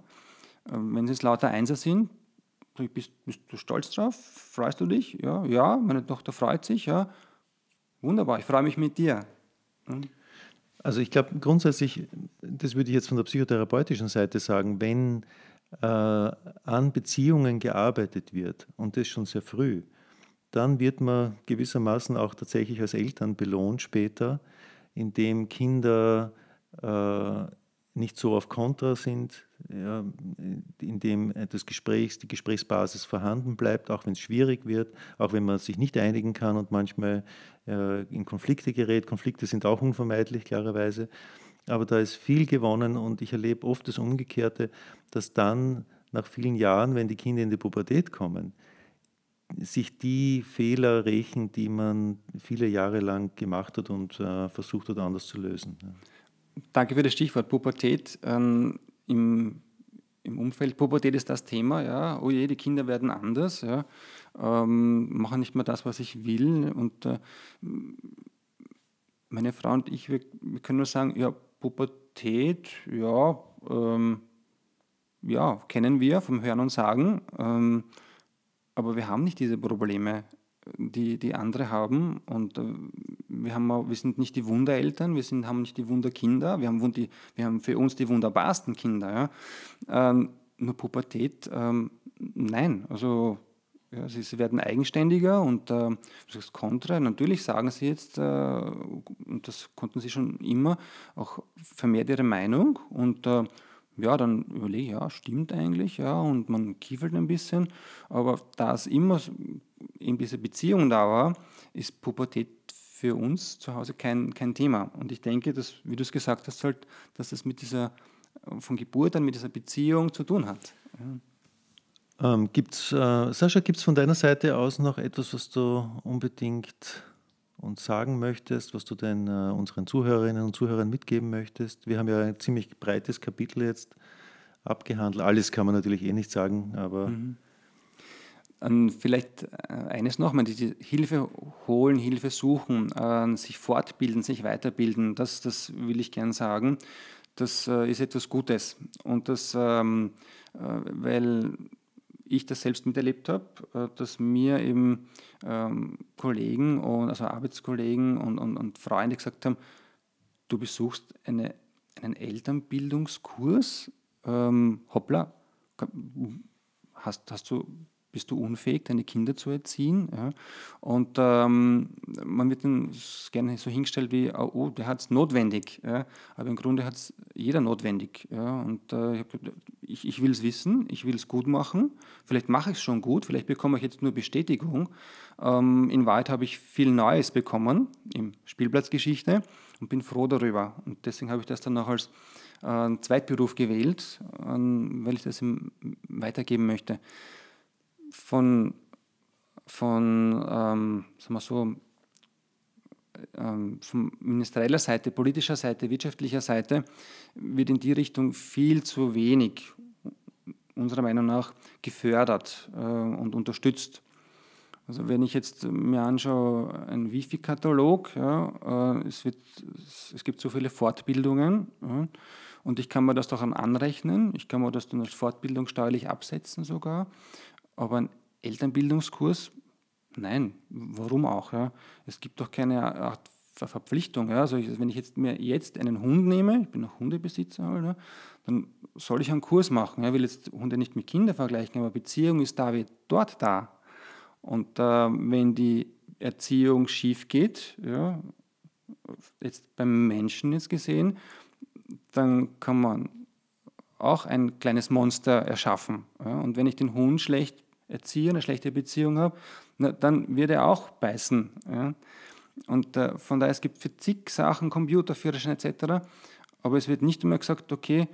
Ähm, wenn sie es lauter Einser sind, bist, bist du stolz drauf? Freust du dich? Ja, ja, meine Tochter freut sich, ja. Wunderbar, ich freue mich mit dir. Hm? Also ich glaube grundsätzlich, das würde ich jetzt von der psychotherapeutischen Seite sagen, wenn an Beziehungen gearbeitet wird und das schon sehr früh, dann wird man gewissermaßen auch tatsächlich als Eltern belohnt später, indem Kinder äh, nicht so auf Kontra sind, ja, indem das Gesprächs, die Gesprächsbasis vorhanden bleibt, auch wenn es schwierig wird, auch wenn man sich nicht einigen kann und manchmal äh, in Konflikte gerät. Konflikte sind auch unvermeidlich, klarerweise. Aber da ist viel gewonnen und ich erlebe oft das Umgekehrte, dass dann nach vielen Jahren, wenn die Kinder in die Pubertät kommen, sich die Fehler rächen, die man viele Jahre lang gemacht hat und äh, versucht hat, anders zu lösen. Danke für das Stichwort Pubertät. Ähm, im, Im Umfeld Pubertät ist das Thema, ja, oh je, die Kinder werden anders, ja, ähm, machen nicht mehr das, was ich will. Und äh, meine Frau und ich, wir, wir, können nur sagen, ja, Pubertät, ja, ähm, ja, kennen wir vom Hören und Sagen, ähm, aber wir haben nicht diese Probleme die, die andere haben. Und äh, wir, haben wir sind nicht die Wundereltern, wir sind, haben nicht die Wunderkinder, wir haben, die, wir haben für uns die wunderbarsten Kinder. Ja. Ähm, nur Pubertät, ähm, nein. Also ja, sie, sie, werden eigenständiger und äh, das ist Kontra. Natürlich sagen sie jetzt, äh, und das konnten sie schon immer, auch vermehrt ihre Meinung und äh, ja, dann überlege ich, ja, stimmt eigentlich, ja, und man kiefelt ein bisschen, aber da es immer in dieser Beziehung da war, ist Pubertät für uns zu Hause kein, kein Thema. Und ich denke, dass, wie du es gesagt hast, halt, dass es mit dieser, von Geburt an mit dieser Beziehung zu tun hat. Ja. Ähm, gibt's, äh, Sascha, gibt es von deiner Seite aus noch etwas, was du unbedingt uns sagen möchtest, was du den, äh, unseren Zuhörerinnen und Zuhörern mitgeben möchtest? Wir haben ja ein ziemlich breites Kapitel jetzt abgehandelt. Alles kann man natürlich eh nicht sagen, aber. Mhm. Vielleicht äh, eines noch, man die Hilfe holen, Hilfe suchen, äh, sich fortbilden, sich weiterbilden, das, das will ich gern sagen. Das äh, ist etwas Gutes. Und das, ähm, weil ich das selbst miterlebt habe, dass mir eben ähm, Kollegen, und, also Arbeitskollegen und, und, und Freunde gesagt haben, du besuchst eine, einen Elternbildungskurs, ähm, hoppla, hast, hast du bist du unfähig, deine Kinder zu erziehen. Ja? Und ähm, man wird dann gerne so hingestellt wie, oh, oh der hat es notwendig. Ja? Aber im Grunde hat es jeder notwendig. Ja? Und äh, ich, ich will es wissen, ich will es gut machen. Vielleicht mache ich es schon gut, vielleicht bekomme ich jetzt nur Bestätigung. Ähm, in Wahrheit habe ich viel Neues bekommen im Spielplatzgeschichte und bin froh darüber. Und deswegen habe ich das dann auch als äh, Zweitberuf gewählt, äh, weil ich das weitergeben möchte. Von, von ähm, sagen wir so, ähm, von ministerieller Seite, politischer Seite, wirtschaftlicher Seite wird in die Richtung viel zu wenig, unserer Meinung nach, gefördert äh, und unterstützt. Also wenn ich jetzt mir anschaue, ein Wifi-Katalog, ja, äh, es, wird, es gibt so viele Fortbildungen ja, und ich kann mir das doch anrechnen, ich kann mir das dann als Fortbildung steuerlich absetzen sogar, aber ein Elternbildungskurs Nein, warum auch? Ja? Es gibt doch keine Art Verpflichtung. Ja? Also wenn ich jetzt mir jetzt einen Hund nehme, ich bin auch Hundebesitzer, halt, ja, dann soll ich einen Kurs machen. Ich will jetzt Hunde nicht mit Kindern vergleichen, aber Beziehung ist da wie dort da. Und äh, wenn die Erziehung schief geht, ja, jetzt beim Menschen jetzt gesehen, dann kann man auch ein kleines Monster erschaffen. Ja? Und wenn ich den Hund schlecht erziehe, eine schlechte Beziehung habe, na, dann wird er auch beißen. Ja? Und äh, von daher, es gibt für zig Sachen, Computerführerschein etc., aber es wird nicht immer gesagt, okay,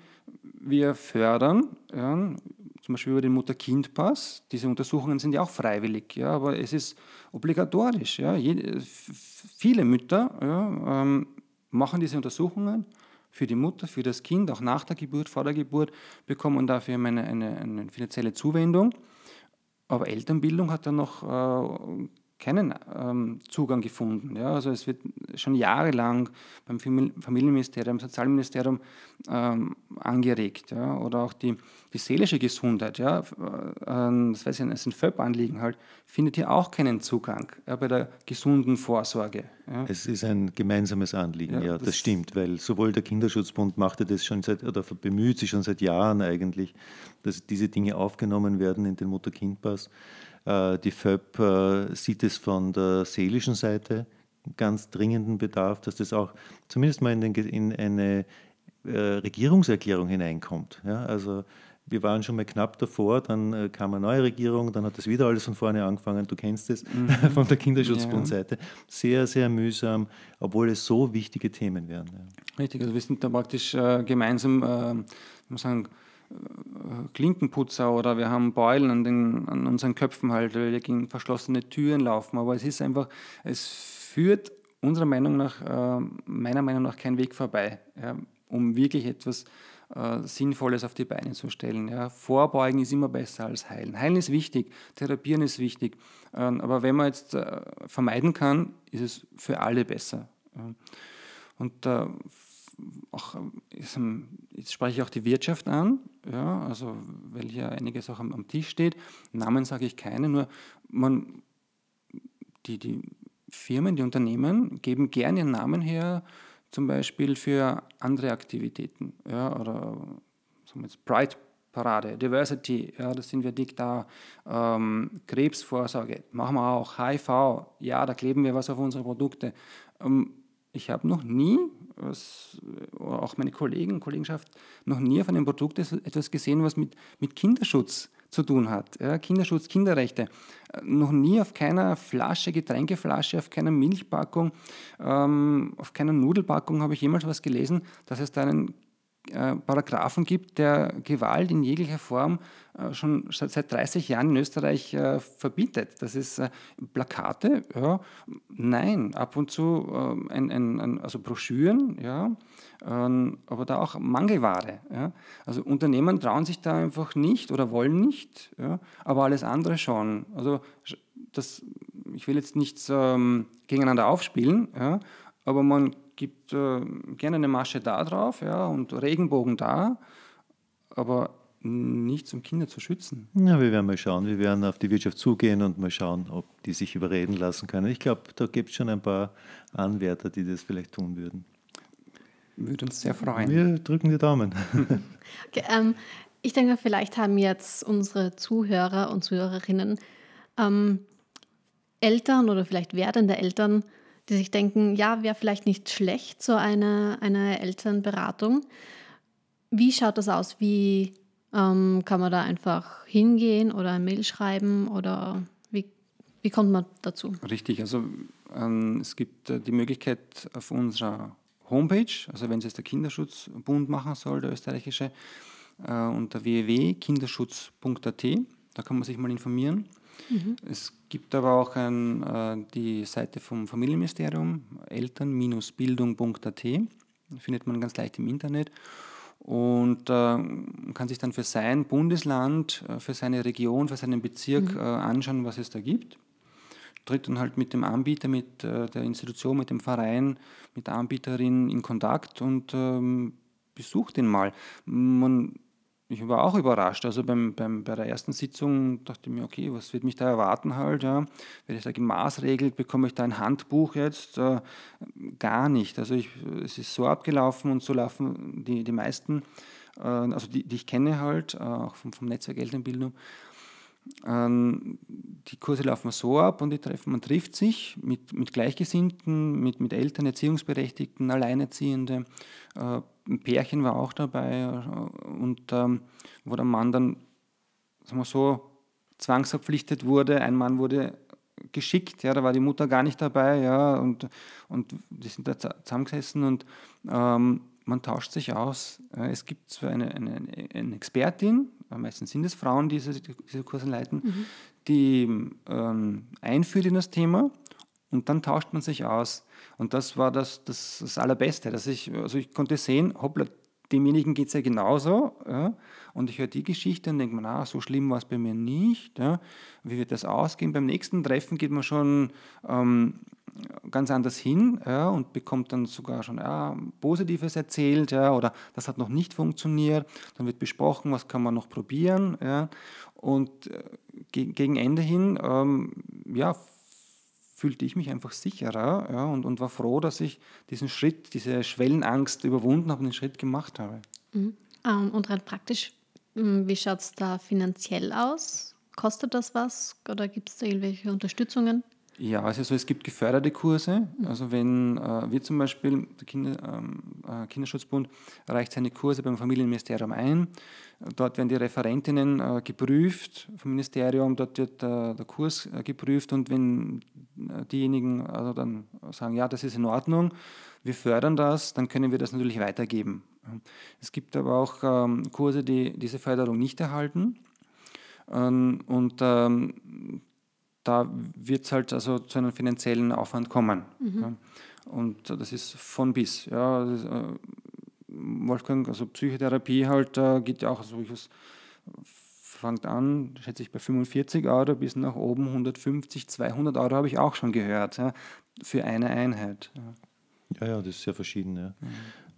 wir fördern, ja, zum Beispiel über den Mutter-Kind-Pass, diese Untersuchungen sind ja auch freiwillig, ja, aber es ist obligatorisch. Ja. Jede, viele Mütter ja, ähm, machen diese Untersuchungen für die Mutter, für das Kind, auch nach der Geburt, vor der Geburt, bekommen dafür eine, eine, eine finanzielle Zuwendung. Aber Elternbildung hat dann noch äh, keinen ähm, Zugang gefunden. Ja? Also es wird schon jahrelang beim Familienministerium, Sozialministerium ähm, angeregt. Ja? Oder auch die, die seelische Gesundheit, ja? Äh, das weiß ich, das ist ein FÖP-Anliegen halt, findet hier auch keinen Zugang ja, bei der gesunden Vorsorge. Ja? Es ist ein gemeinsames Anliegen, ja, ja das, das, stimmt, weil sowohl der Kinderschutzbund machte das schon seit, oder bemüht sich schon seit Jahren eigentlich, dass diese Dinge aufgenommen werden in den Mutter-Kind-Pass. Äh, die FÖP äh, sieht es von der seelischen Seite ganz dringenden Bedarf, dass das auch zumindest mal in, den, in eine äh, Regierungserklärung hineinkommt. Ja, also wir waren schon mal knapp davor, dann kam eine neue Regierung, dann hat das wieder alles von vorne angefangen, du kennst es, mhm. von der Kinderschutzbundseite. Ja. Sehr, sehr mühsam, obwohl es so wichtige Themen wären. Ja. Richtig, also wir sind da praktisch äh, gemeinsam, äh, sagen, Klinkenputzer oder wir haben Beulen an, den, an unseren Köpfen halt, weil wir gegen verschlossene Türen laufen. Aber es ist einfach, es führt unserer Meinung nach, äh, meiner Meinung nach kein Weg vorbei, ja, um wirklich etwas äh, Sinnvolles auf die Beine zu stellen. Ja. Vorbeugen ist immer besser als heilen. Heilen ist wichtig, therapieren ist wichtig, äh, aber wenn man jetzt äh, vermeiden kann, ist es für alle besser. Und äh, auch, jetzt spreche ich auch die Wirtschaft an, ja, also weil hier einiges auch am, am Tisch steht. Namen sage ich keine, nur man, die, die Firmen, die Unternehmen geben gerne ihren Namen her, zum Beispiel für andere Aktivitäten. Ja, oder sagen wir jetzt Pride Parade, Diversity, ja, da sind wir dick da. Ähm, Krebsvorsorge machen wir auch. HIV, ja, da kleben wir was auf unsere Produkte. Ähm, ich habe noch nie, was, auch meine Kollegen, Kollegenschaft, noch nie auf einem Produkt etwas gesehen, was mit, mit Kinderschutz zu tun hat. Ja, Kinderschutz, Kinderrechte. Äh, noch nie auf keiner Flasche, Getränkeflasche, auf keiner Milchpackung, ähm, auf keiner Nudelpackung habe ich jemals was gelesen, dass es da einen äh, Paragraphen gibt, der Gewalt in jeglicher Form äh, schon seit 30 Jahren in Österreich äh, verbietet. Das ist Plakate, ja, nein, ab und zu ein, ein, ein, also Broschüren, ja, ähm, aber da auch Mangelware. Ja. Also Unternehmen trauen sich da einfach nicht oder wollen nicht, ja, aber alles andere schon. Also das, ich will jetzt nichts ähm, gegeneinander aufspielen, ja, aber man gibt äh, gerne eine Masche da drauf ja, und Regenbogen da, aber nichts, um Kinder zu schützen. Ja, wir werden mal schauen. Wir werden auf die Wirtschaft zugehen und mal schauen, ob die sich überreden lassen können. Ich glaube, da gibt es schon ein paar Anwärter, die das vielleicht tun würden. Würde uns sehr freuen. Wir drücken die Daumen. Okay, ähm, ich denke, vielleicht haben jetzt unsere Zuhörer und Zuhörerinnen ähm, Eltern oder vielleicht werdende Eltern die sich denken, ja, wäre vielleicht nicht schlecht, so eine, eine Elternberatung. Wie schaut das aus? Wie, Ähm, kann man da einfach hingehen oder ein Mail schreiben oder wie, wie kommt man dazu? Richtig, also ähm, es gibt äh, die Möglichkeit auf unserer Homepage, also wenn es jetzt der Kinderschutzbund machen soll, der österreichische, äh, unter www.kinderschutz.at, da kann man sich mal informieren. Mhm. Es gibt aber auch ein, äh, die Seite vom Familienministerium, eltern-bildung.at, findet man ganz leicht im Internet und äh, kann sich dann für sein Bundesland, äh, für seine Region, für seinen Bezirk mhm. äh, anschauen, was es da gibt. Tritt dann halt mit dem Anbieter, mit äh, der Institution, mit dem Verein, mit der Anbieterin in Kontakt und ähm, besucht ihn mal. Man ich war auch überrascht. Also beim, beim, bei der ersten Sitzung dachte ich mir, okay, was wird mich da erwarten halt? Ja? Werde ich da gemaßregelt? Bekomme ich da ein Handbuch jetzt? Äh, gar nicht. Also ich, es ist so abgelaufen und so laufen die, die meisten, äh, also die, die ich kenne halt, äh, auch vom, vom Netzwerk Elternbildung, ähm, die Kurse laufen so ab und die treffen, man trifft sich mit, mit Gleichgesinnten, mit, mit Eltern, Erziehungsberechtigten, Alleinerziehende. Ein Pärchen war auch dabei und ähm, wo der Mann dann sagen wir so, zwangsverpflichtet wurde. Ein Mann wurde geschickt, ja, da war die Mutter gar nicht dabei, ja, und, und die sind da zusammengesessen und ähm, man tauscht sich aus. Es gibt zwar eine, eine, eine Expertin, meistens sind es Frauen, die diese, diese Kurse leiten, mhm. die ähm, einführt in das Thema und dann tauscht man sich aus. Und das war das, das, das Allerbeste. Dass ich, also ich konnte sehen, hoppla, demjenigen geht es ja genauso. Ja? Und ich höre die Geschichte und denke mir, na, so schlimm war es bei mir nicht. Ja? Wie wird das ausgehen? Beim nächsten Treffen geht man schon ähm, ganz anders hin ja, und bekommt dann sogar schon Positives erzählt oder das hat noch nicht funktioniert. Dann wird besprochen, was kann man noch probieren. Und äh, gegen Ende hin ähm, ja, fühlte ich mich einfach sicherer ja, und, und war froh, dass ich diesen Schritt, diese Schwellenangst überwunden habe und den Schritt gemacht habe. Mhm. Ähm, und rein praktisch, hm, wie schaut es da finanziell aus? Kostet das was oder gibt es da irgendwelche Unterstützungen? Ja, also es gibt geförderte Kurse. Also wenn äh, wir zum Beispiel, der Kinder, ähm, äh, Kinderschutzbund reicht seine Kurse beim Familienministerium ein. Dort werden die Referentinnen äh, geprüft vom Ministerium, dort wird äh, der Kurs äh, geprüft und wenn äh, diejenigen also dann sagen, ja, das ist in Ordnung, wir fördern das, dann können wir das natürlich weitergeben. Es gibt aber auch ähm, Kurse, die diese Förderung nicht erhalten. Ähm, und ähm, da wird es halt also zu einem finanziellen Aufwand kommen. Mhm. Ja. Und das ist von bis. Ja, ist, äh, Wolfgang, also Psychotherapie halt, äh, geht ja auch, also es fängt an, schätze ich, bei 45 Euro bis nach oben 150, 200 Euro habe ich auch schon gehört, ja, für eine Einheit. Ja. Ja, ja, das ist sehr verschieden. Ja. Mhm.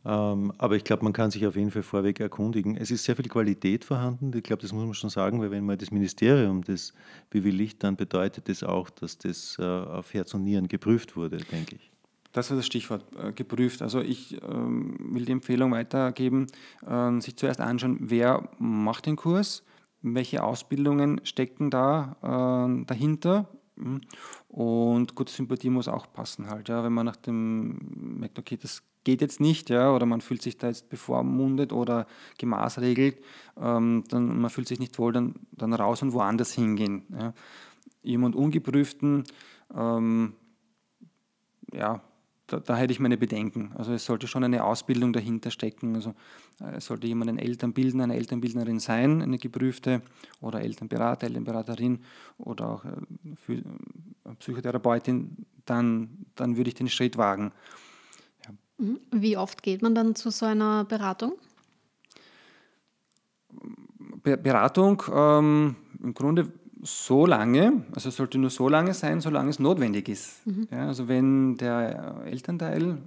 Ähm, aber ich glaube, man kann sich auf jeden Fall vorweg erkundigen. Es ist sehr viel Qualität vorhanden. Ich glaube, das muss man schon sagen, weil wenn mal das Ministerium das bewilligt, dann bedeutet das auch, dass das äh, auf Herz und Nieren geprüft wurde, denke ich. Das war das Stichwort, äh, geprüft. Also ich ähm, will die Empfehlung weitergeben, äh, sich zuerst anschauen, wer macht den Kurs, welche Ausbildungen stecken da äh, dahinter. Hm. Und gute Sympathie muss auch passen halt. Ja. Wenn man nach dem merkt, okay, das geht jetzt nicht, ja, oder man fühlt sich da jetzt bevormundet oder gemaßregelt, ähm, dann man fühlt sich nicht wohl, dann, dann raus und woanders hingehen. Ja. Jemand Ungeprüften, ähm, ja, da, da, hätte ich meine Bedenken. Also es sollte schon eine Ausbildung dahinter stecken. Also äh, es sollte jemand ein Elternbildner, eine Elternbildnerin sein, eine geprüfte oder Elternberater, Elternberaterin oder auch äh, äh, Psychotherapeutin, dann, dann würde ich den Schritt wagen. Mhm. Wie oft geht man dann zu so einer Beratung? Beratung ähm, im Grunde so lange, also es sollte nur so lange sein, solange es notwendig ist. Mhm. Ja, also wenn der Elternteil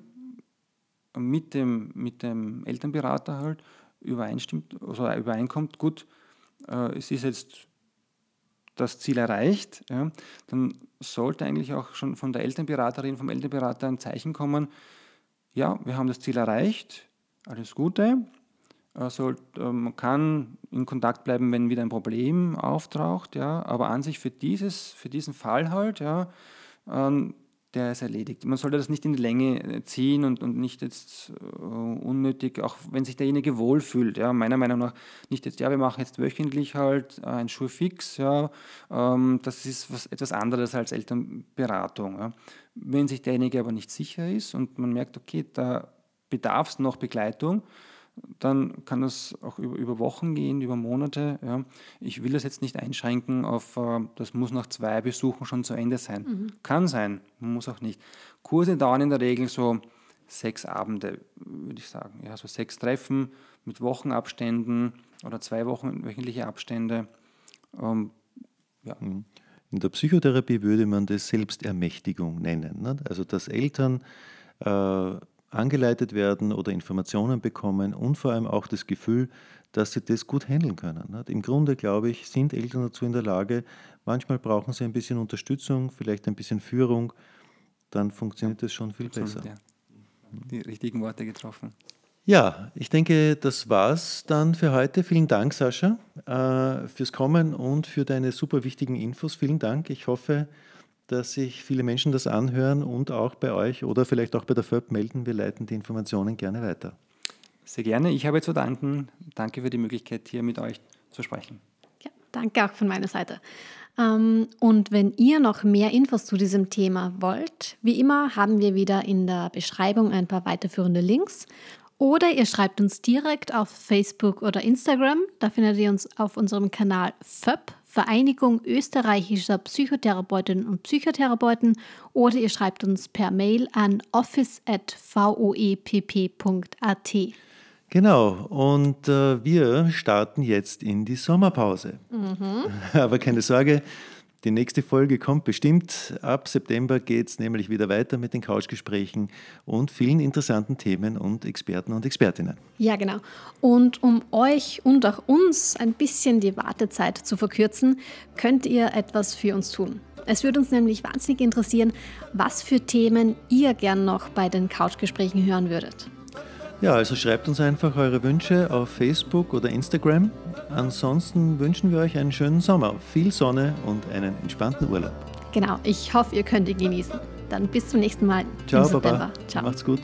mit dem, mit dem Elternberater halt übereinstimmt, also übereinkommt, gut, äh, es ist jetzt das Ziel erreicht, ja, dann sollte eigentlich auch schon von der Elternberaterin, vom Elternberater ein Zeichen kommen, ja, wir haben das Ziel erreicht, alles Gute. Also, man kann in Kontakt bleiben, wenn wieder ein Problem auftaucht, ja, aber an sich für, dieses, für diesen Fall halt, ja, ähm, der ist erledigt. Man sollte das nicht in die Länge äh, ziehen und, und nicht jetzt äh, unnötig, auch wenn sich derjenige wohlfühlt. Ja, meiner Meinung nach nicht jetzt, ja, wir machen jetzt wöchentlich halt äh, ein Schulfix. Ja, ähm, das ist was, etwas anderes als Elternberatung. Ja. Wenn sich derjenige aber nicht sicher ist und man merkt, okay, da bedarf es noch Begleitung, dann kann das auch über, über Wochen gehen, über Monate. Ja. Ich will das jetzt nicht einschränken auf, äh, das muss nach zwei Besuchen schon zu Ende sein. Mhm. Kann sein, muss auch nicht. Kurse dauern in der Regel so sechs Abende, würde ich sagen. Ja, so sechs Treffen mit Wochenabständen oder zwei Wochen wöchentliche Abstände. Ähm, ja. Mhm. In der Psychotherapie würde man das Selbstermächtigung nennen. Nicht? Also dass Eltern äh, angeleitet werden oder Informationen bekommen und vor allem auch das Gefühl, dass sie das gut handeln können. Im Grunde, glaube ich, sind Eltern dazu in der Lage, manchmal brauchen sie ein bisschen Unterstützung, vielleicht ein bisschen Führung, dann funktioniert das schon viel Absolut, besser. Ja. Die richtigen Worte getroffen. Ja, ich denke, das war's dann für heute. Vielen Dank, Sascha, äh, fürs Kommen und für deine super wichtigen Infos. Vielen Dank. Ich hoffe, dass sich viele Menschen das anhören und auch bei euch oder vielleicht auch bei der FÖB melden. Wir leiten die Informationen gerne weiter. Sehr gerne. Ich habe zu danken. Danke für die Möglichkeit, hier mit euch zu sprechen. Ja, danke auch von meiner Seite. Ähm, und wenn ihr noch mehr Infos zu diesem Thema wollt, wie immer haben wir wieder in der Beschreibung ein paar weiterführende Links. Oder ihr schreibt uns direkt auf Facebook oder Instagram. Da findet ihr uns auf unserem Kanal FÖB, Vereinigung österreichischer Psychotherapeutinnen und Psychotherapeuten oder ihr schreibt uns per Mail an office.voepp.at. Genau, und äh, wir starten jetzt in die Sommerpause. Mhm. Aber keine Sorge, die nächste Folge kommt bestimmt. Ab September geht es nämlich wieder weiter mit den Couchgesprächen und vielen interessanten Themen und Experten und Expertinnen. Ja, genau. Und um euch und auch uns ein bisschen die Wartezeit zu verkürzen, könnt ihr etwas für uns tun. Es würde uns nämlich wahnsinnig interessieren, was für Themen ihr gern noch bei den Couchgesprächen hören würdet. Ja, also schreibt uns einfach eure Wünsche auf Facebook oder Instagram. Ansonsten wünschen wir euch einen schönen Sommer, viel Sonne und einen entspannten Urlaub. Genau, ich hoffe, ihr könnt ihn genießen. Dann bis zum nächsten Mal. Ciao, Baba. Ciao. Macht's gut.